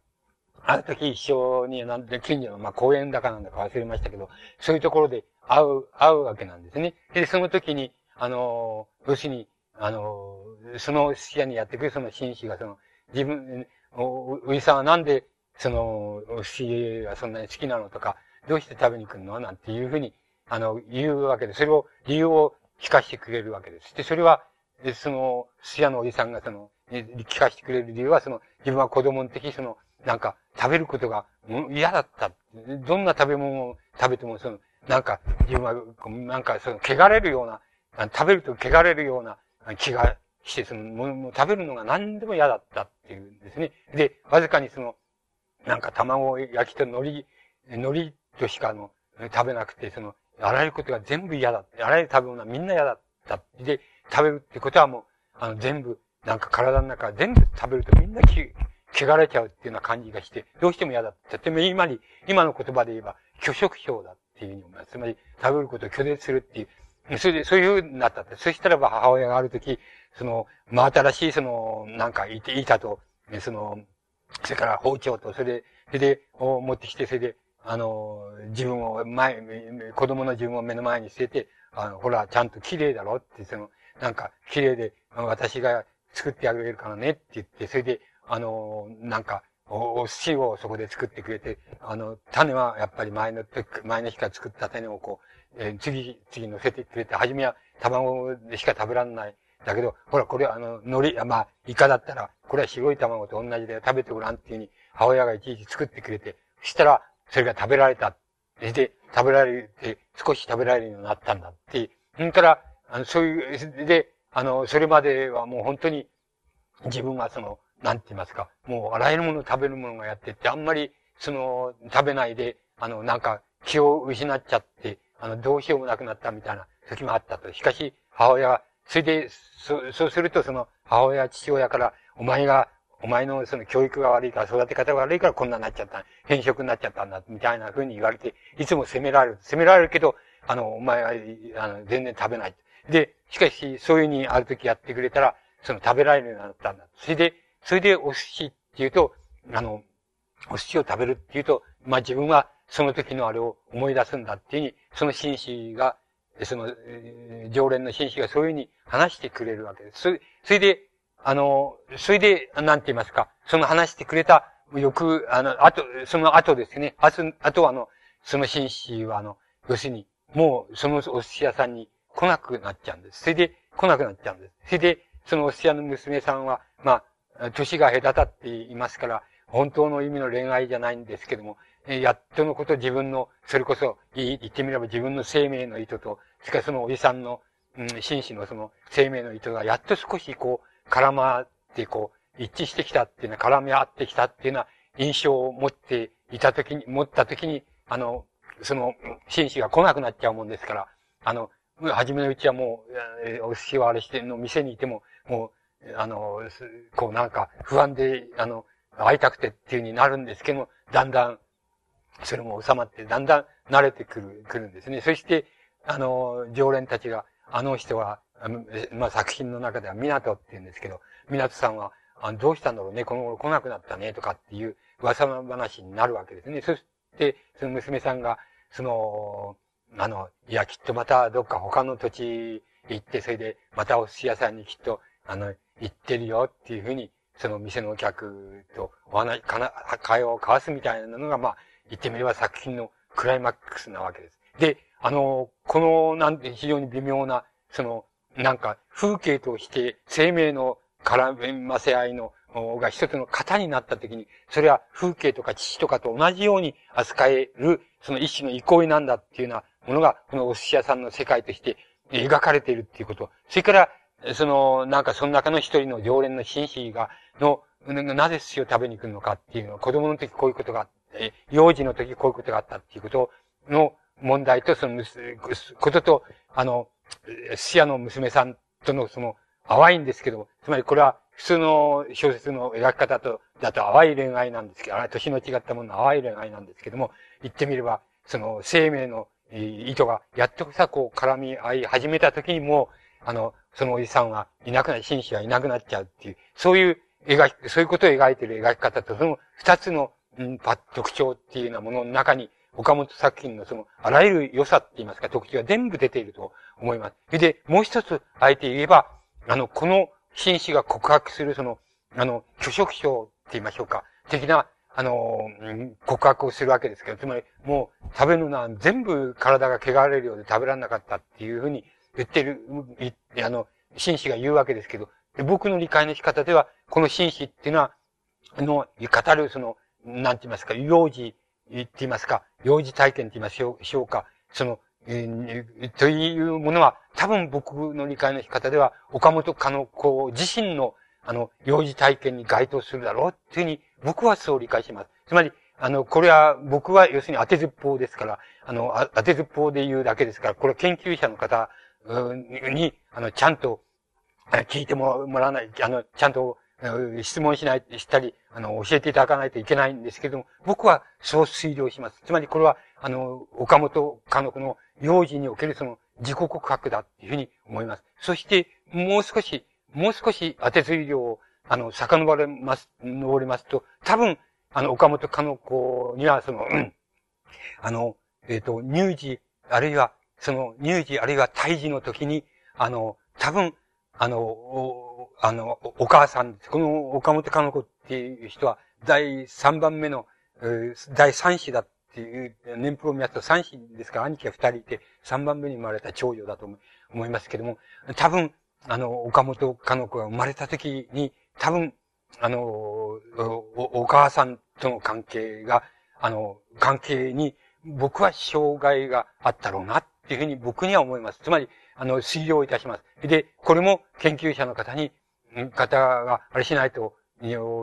ある時一緒に、なんで、近所の、まあ、公園だかなんだか忘れましたけど、そういうところで会う、会うわけなんですね。で、その時に、あの、要するに、あの、その視野にやってくるその紳士が、その、自分、お、おじさんはなんで、その、お寿司がそんなに好きなのとか、どうして食べに来るの？なんていうふうに、あの、言うわけで、それを、理由を聞かせてくれるわけです。で、それは、その、寿司屋のおじさんがその、聞かせてくれる理由は、その、自分は子供の時、その、なんか、食べることが嫌だった。どんな食べ物を食べても、その、なんか、自分は、なんか、その、汚れるような、食べると汚れるような気がして、その、もう食べるのが何でも嫌だったっていうんですね。で、わずかにその、なんか卵焼きと海苔、海苔としかの、食べなくて、その、あらゆることが全部嫌だ。あらゆる食べ物はみんな嫌だった。で、食べるってことはもう、あの、全部、なんか体の中全部食べるとみんなき、汚れちゃうっていうような感じがして、どうしても嫌だった。とても今に、今の言葉で言えば、拒食症だっていうふうに思います。つまり、食べることを拒絶するっていう、それで、そういうふうになったって。そしたらば母親がある時、その、真新しい、その、なんか、板と、その、それから包丁と、それで、それで、を持ってきて、それで、あの、自分を前、子供の自分を目の前に捨てて、あの、ほら、ちゃんと綺麗だろって、その、なんか、綺麗で、私が作ってあげるからねって言って、それで、あの、なんか、お、寿司をそこで作ってくれて、あの、種はやっぱり前の時、前の日から作った種をこう、えー、次、次乗せてくれて、初めは卵でしか食べられない。だけど、ほら、これあの、海苔、まあ、イカだったら、これは白い卵と同じで食べてごらんっていうふうに、母親がいちいち作ってくれて、そしたら、それが食べられた。で、食べられて、少し食べられるようになったんだって。ほんから、あの、そういう、で、あの、それまではもう本当に、自分はその、なんて言いますか、もうあらゆるもの食べるものがやってって、あんまり、その、食べないで、あの、なんか、気を失っちゃって、あの、どうしようもなくなったみたいな時もあったと。しかし、母親は、それで、そ、そうするとその、母親、父親から、お前が、お前のその教育が悪いから、育て方が悪いからこんなになっちゃった。変色になっちゃったんだ、みたいな風に言われて、いつも責められる。責められるけど、あの、お前は、あの、全然食べない。で、しかし、そういうふうにある時やってくれたら、その食べられるようになったんだ。それで、それでお寿司っていうと、あの、お寿司を食べるっていうと、まあ自分はその時のあれを思い出すんだっていうふうに、その紳士が、その、えー、常連の紳士がそういうふうに話してくれるわけです。それそれで、あの、それで、なんて言いますか、その話してくれた、よく、あの、あと、その後ですね、あと、あとはあの、その紳士はあの、要するに、もうそのお寿司屋さんに来なくなっちゃうんです。それで、来なくなっちゃうんです。それで、そのお寿司屋の娘さんは、まあ、年が隔たっていますから、本当の意味の恋愛じゃないんですけども、やっとのこと自分の、それこそ、言ってみれば自分の生命の意図と、それからそのおじさんの、うん、紳士のその生命の意図が、やっと少しこう、絡まってこう、一致してきたっていうのは、絡み合ってきたっていうような印象を持っていたときに、持ったときに、あの、その、紳士が来なくなっちゃうもんですから、あの、初めのうちはもう、お寿司はあれしての店にいても、もう、あの、こうなんか不安で、あの、会いたくてっていうになるんですけども、だんだん、それも収まって、だんだん慣れてくる、くるんですね。そして、あの、常連たちが、あの人は、まあ、作品の中では港って言うんですけど、港さんは、あどうしたんだろうね、この頃来なくなったね、とかっていう噂の話になるわけですね。そして、その娘さんが、その、あの、いや、きっとまたどっか他の土地行って、それで、またお寿司屋さんにきっと、あの、行ってるよっていうふうに、その店のお客とお話、かな、会話を交わすみたいなのが、まあ、言ってみれば作品のクライマックスなわけです。で、あの、この、なんて非常に微妙な、その、なんか、風景として生命の絡めませ合いの、が一つの型になったときに、それは風景とか父とかと同じように扱える、その一種の憩いなんだっていうようなものが、このお寿司屋さんの世界として描かれているっていうこと。それから、その、なんかその中の一人の常連の紳士が、の、なぜ寿司を食べに来るのかっていうのは、子供の時こういうことがあって、幼児の時こういうことがあったっていうことの問題と、その、ことと、あの、寿司屋の娘さんとのその、淡いんですけども、つまりこれは普通の小説の描き方と、だと淡い恋愛なんですけど、あれ年の違ったものの淡い恋愛なんですけども、言ってみれば、その生命の意図が、やっとさ、こう、絡み合い始めた時にもう、あの、そのおじさんはいなくなり、紳士はいなくなっちゃうっていう、そういう描き、そういうことを描いている描き方と、その二つの、うん、特徴っていうようなものの中に、岡本作品のその、あらゆる良さって言いますか、特徴が全部出ていると思います。それで、もう一つ、あえて言えば、あの、この紳士が告白するその、あの、拒食症って言いましょうか、的な、あの、告白をするわけですけど、つまり、もう、食べるのは全部体が汚れるようで食べられなかったっていうふうに言ってる、あの、紳士が言うわけですけど、僕の理解の仕方では、この紳士っていうのは、あの、語るその、なんて言いますか、幼児言って言いますか、幼児体験って言いましょうか、その、えー、というものは、多分僕の理解の仕方では、岡本かの子自身の、あの、幼児体験に該当するだろうっていうふうに、僕はそう理解します。つまり、あの、これは、僕は要するに当てずっぽうですから、あの、当てずっぽうで言うだけですから、これ研究者の方に、あの、ちゃんと、聞いてもらわない、あの、ちゃんと質問しない、したり、あの、教えていただかないといけないんですけれども、僕はそう推量します。つまりこれは、あの、岡本かの子の幼児におけるその自己告白だっていうふうに思います。そして、もう少し、もう少し当て推量を、あの、遡れます、登りますと、多分、あの、岡本かの子には、その、うん、あの、えっ、ー、と、乳児、あるいは、その、乳児、あるいは胎児の時に、あの、多分、あの、あの、お母さん、この岡本かの子っていう人は、第3番目の、第3子だっていう、年俸を見ますと3子ですか？ら、兄貴が2人いて、3番目に生まれた長女だと思いますけども、多分、あの、岡本かの子が生まれた時に、多分、あの、おお母さんとの関係が、あの、関係に、僕は障害があったろうなっていうふうに僕には思います。つまり、あの、推量いたします。で、これも研究者の方に、方があれしないと、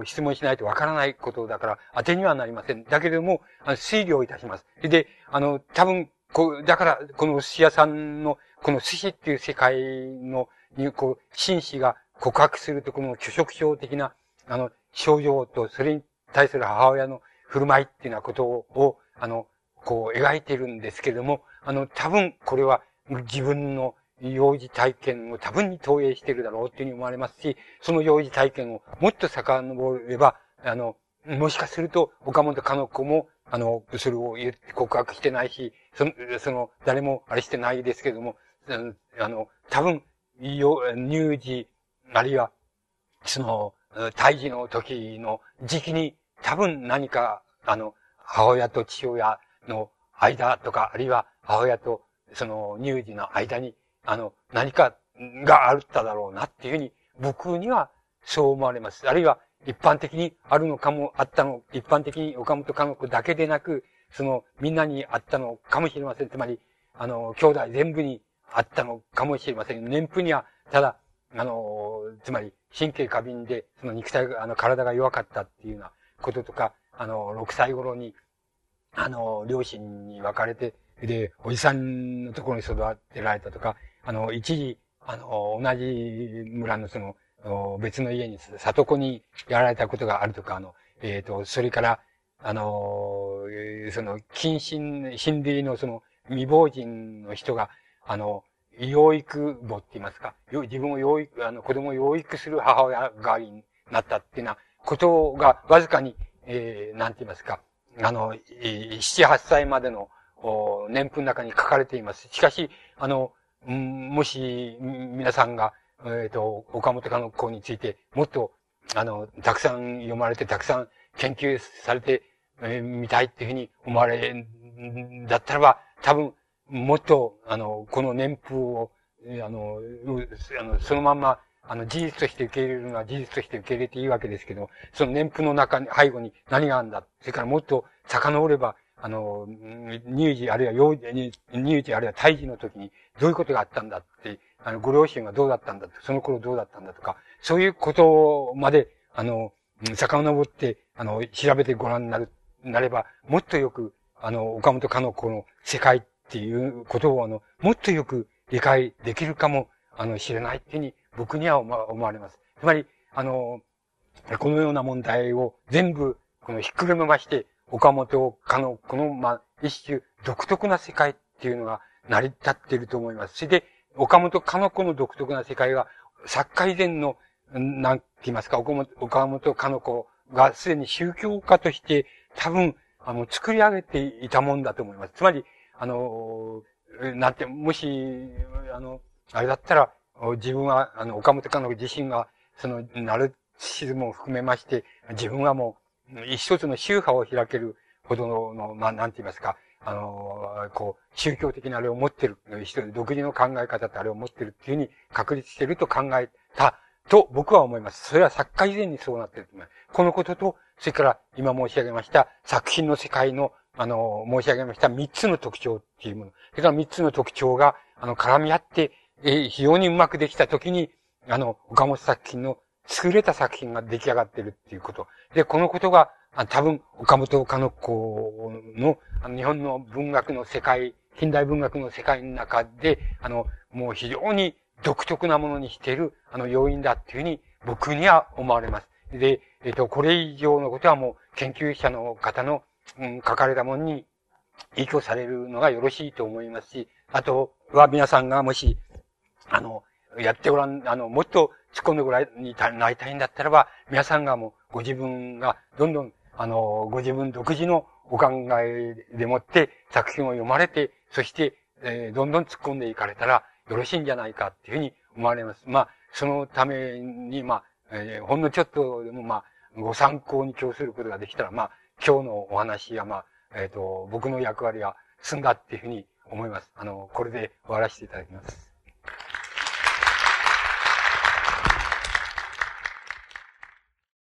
質問しないとわからないことだから、当てにはなりません。だけれども、あの推理をいたします。で、あの、多分、こだから、この寿司屋さんの、この寿司っていう世界の、に、こう、紳士が告白すると、この拒食症的な、あの、症状と、それに対する母親の振る舞いっていうようなことを、あの、こう、描いているんですけれども、あの、多分、これは、自分の幼児体験を多分に投影しているだろうっていうふうに思われますし、その幼児体験をもっと遡れば、あの、もしかすると、岡本かの子も、あの、それを言って告白してないし、その、その、誰もあれしてないですけれども、あの、多分、乳児、あるいは、その、胎児の時の時期に、多分何か、あの、母親と父親の間とか、あるいは母親とその乳児の間にあの、何かがあっただろうなっていうふうに、僕にはそう思われます。あるいは、一般的にあるのかも、あったの、一般的に岡本家族だけでなく、その、みんなにあったのかもしれません。つまり、あの、兄弟全部にあったのかもしれません。年譜には、ただ、あの、つまり、神経過敏で、その肉体が、あの、体が弱かったっていうようなこととか、あの、6歳頃に、あの、両親に別れて、で、おじさんのところに育てられたとか、あの、一時、あの、同じ村のその、別の家に、里子にやられたことがあるとか、あの、えっ、ー、と、それから、あの、その、近親、親類のその、未亡人の人が、あの、養育母って言いますか、自分を養育、あの、子供を養育する母親代わりになったっていうなことが、わずかに、えー、なんて言いますか、あの、七、八歳までの、年譜の中に書かれています。しかし、あの、もし、皆さんが、えっ、ー、と、岡本かの子について、もっと、あの、たくさん読まれて、たくさん研究されて、えー、みたいっていうふうに思われ、だったらば、多分、もっと、あの、この年譜を、あの、あのそのまんま、あの、事実として受け入れるのは事実として受け入れていいわけですけど、その年譜の中に、背後に何があるんだ。それからもっと遡れば、あの、乳児あるいは幼児、乳児あるいは胎児の時にどういうことがあったんだって、あの、ご両親はどうだったんだってその頃どうだったんだとか、そういうことまで、あの、遡って、あの、調べてご覧になる、なれば、もっとよく、あの、岡本かの子の世界っていうことを、あの、もっとよく理解できるかも、あの、知れないっていうふうに、僕には思われます。つまり、あの、このような問題を全部、このひっくりめまして、岡本かの、この、まあ、一種独特な世界っていうのが成り立っていると思います。それで、岡本かの子の独特な世界が、作家以前の、なんて言いますか、岡本かの子がすでに宗教家として多分、あの、作り上げていたもんだと思います。つまり、あの、なんて、もし、あの、あれだったら、自分は、あの、岡本かの子自身が、その、ナルシズムを含めまして、自分はもう、一つの宗派を開けるほどの、のまあ、なんて言いますか、あの、こう、宗教的なあれを持ってる、人独自の考え方ってあれを持ってるっていうふうに確立してると考えたと僕は思います。それは作家以前にそうなってると思います。このことと、それから今申し上げました作品の世界の、あの、申し上げました三つの特徴っていうもの。それから三つの特徴が、あの、絡み合って、えー、非常にうまくできたときに、あの、岡本作品の優れた作品が出来上がってるっていうこと。で、このことが、多分、岡本かの子の、あの、日本の文学の世界、近代文学の世界の中で、あの、もう非常に独特なものにしている、あの、要因だっていうふうに、僕には思われます。で、えっ、と、これ以上のことはもう、研究者の方の、うん、書かれたものに影響されるのがよろしいと思いますし、あとは皆さんがもし、あの、やってごらん、あの、もっと突っ込んでごらんになりたいんだったらば、皆さんがもうご自分がどんどんあの、ご自分独自のお考えでもって作品を読まれて、そして、えー、どんどん突っ込んでいかれたらよろしいんじゃないかっていうふうに思われます。まあ、そのために、まあ、えー、ほんのちょっとでもまあ、ご参考に供することができたら、まあ、今日のお話はまあ、えっ、ー、と、僕の役割は済んだっていうふうに思います。あの、これで終わらせていただきます。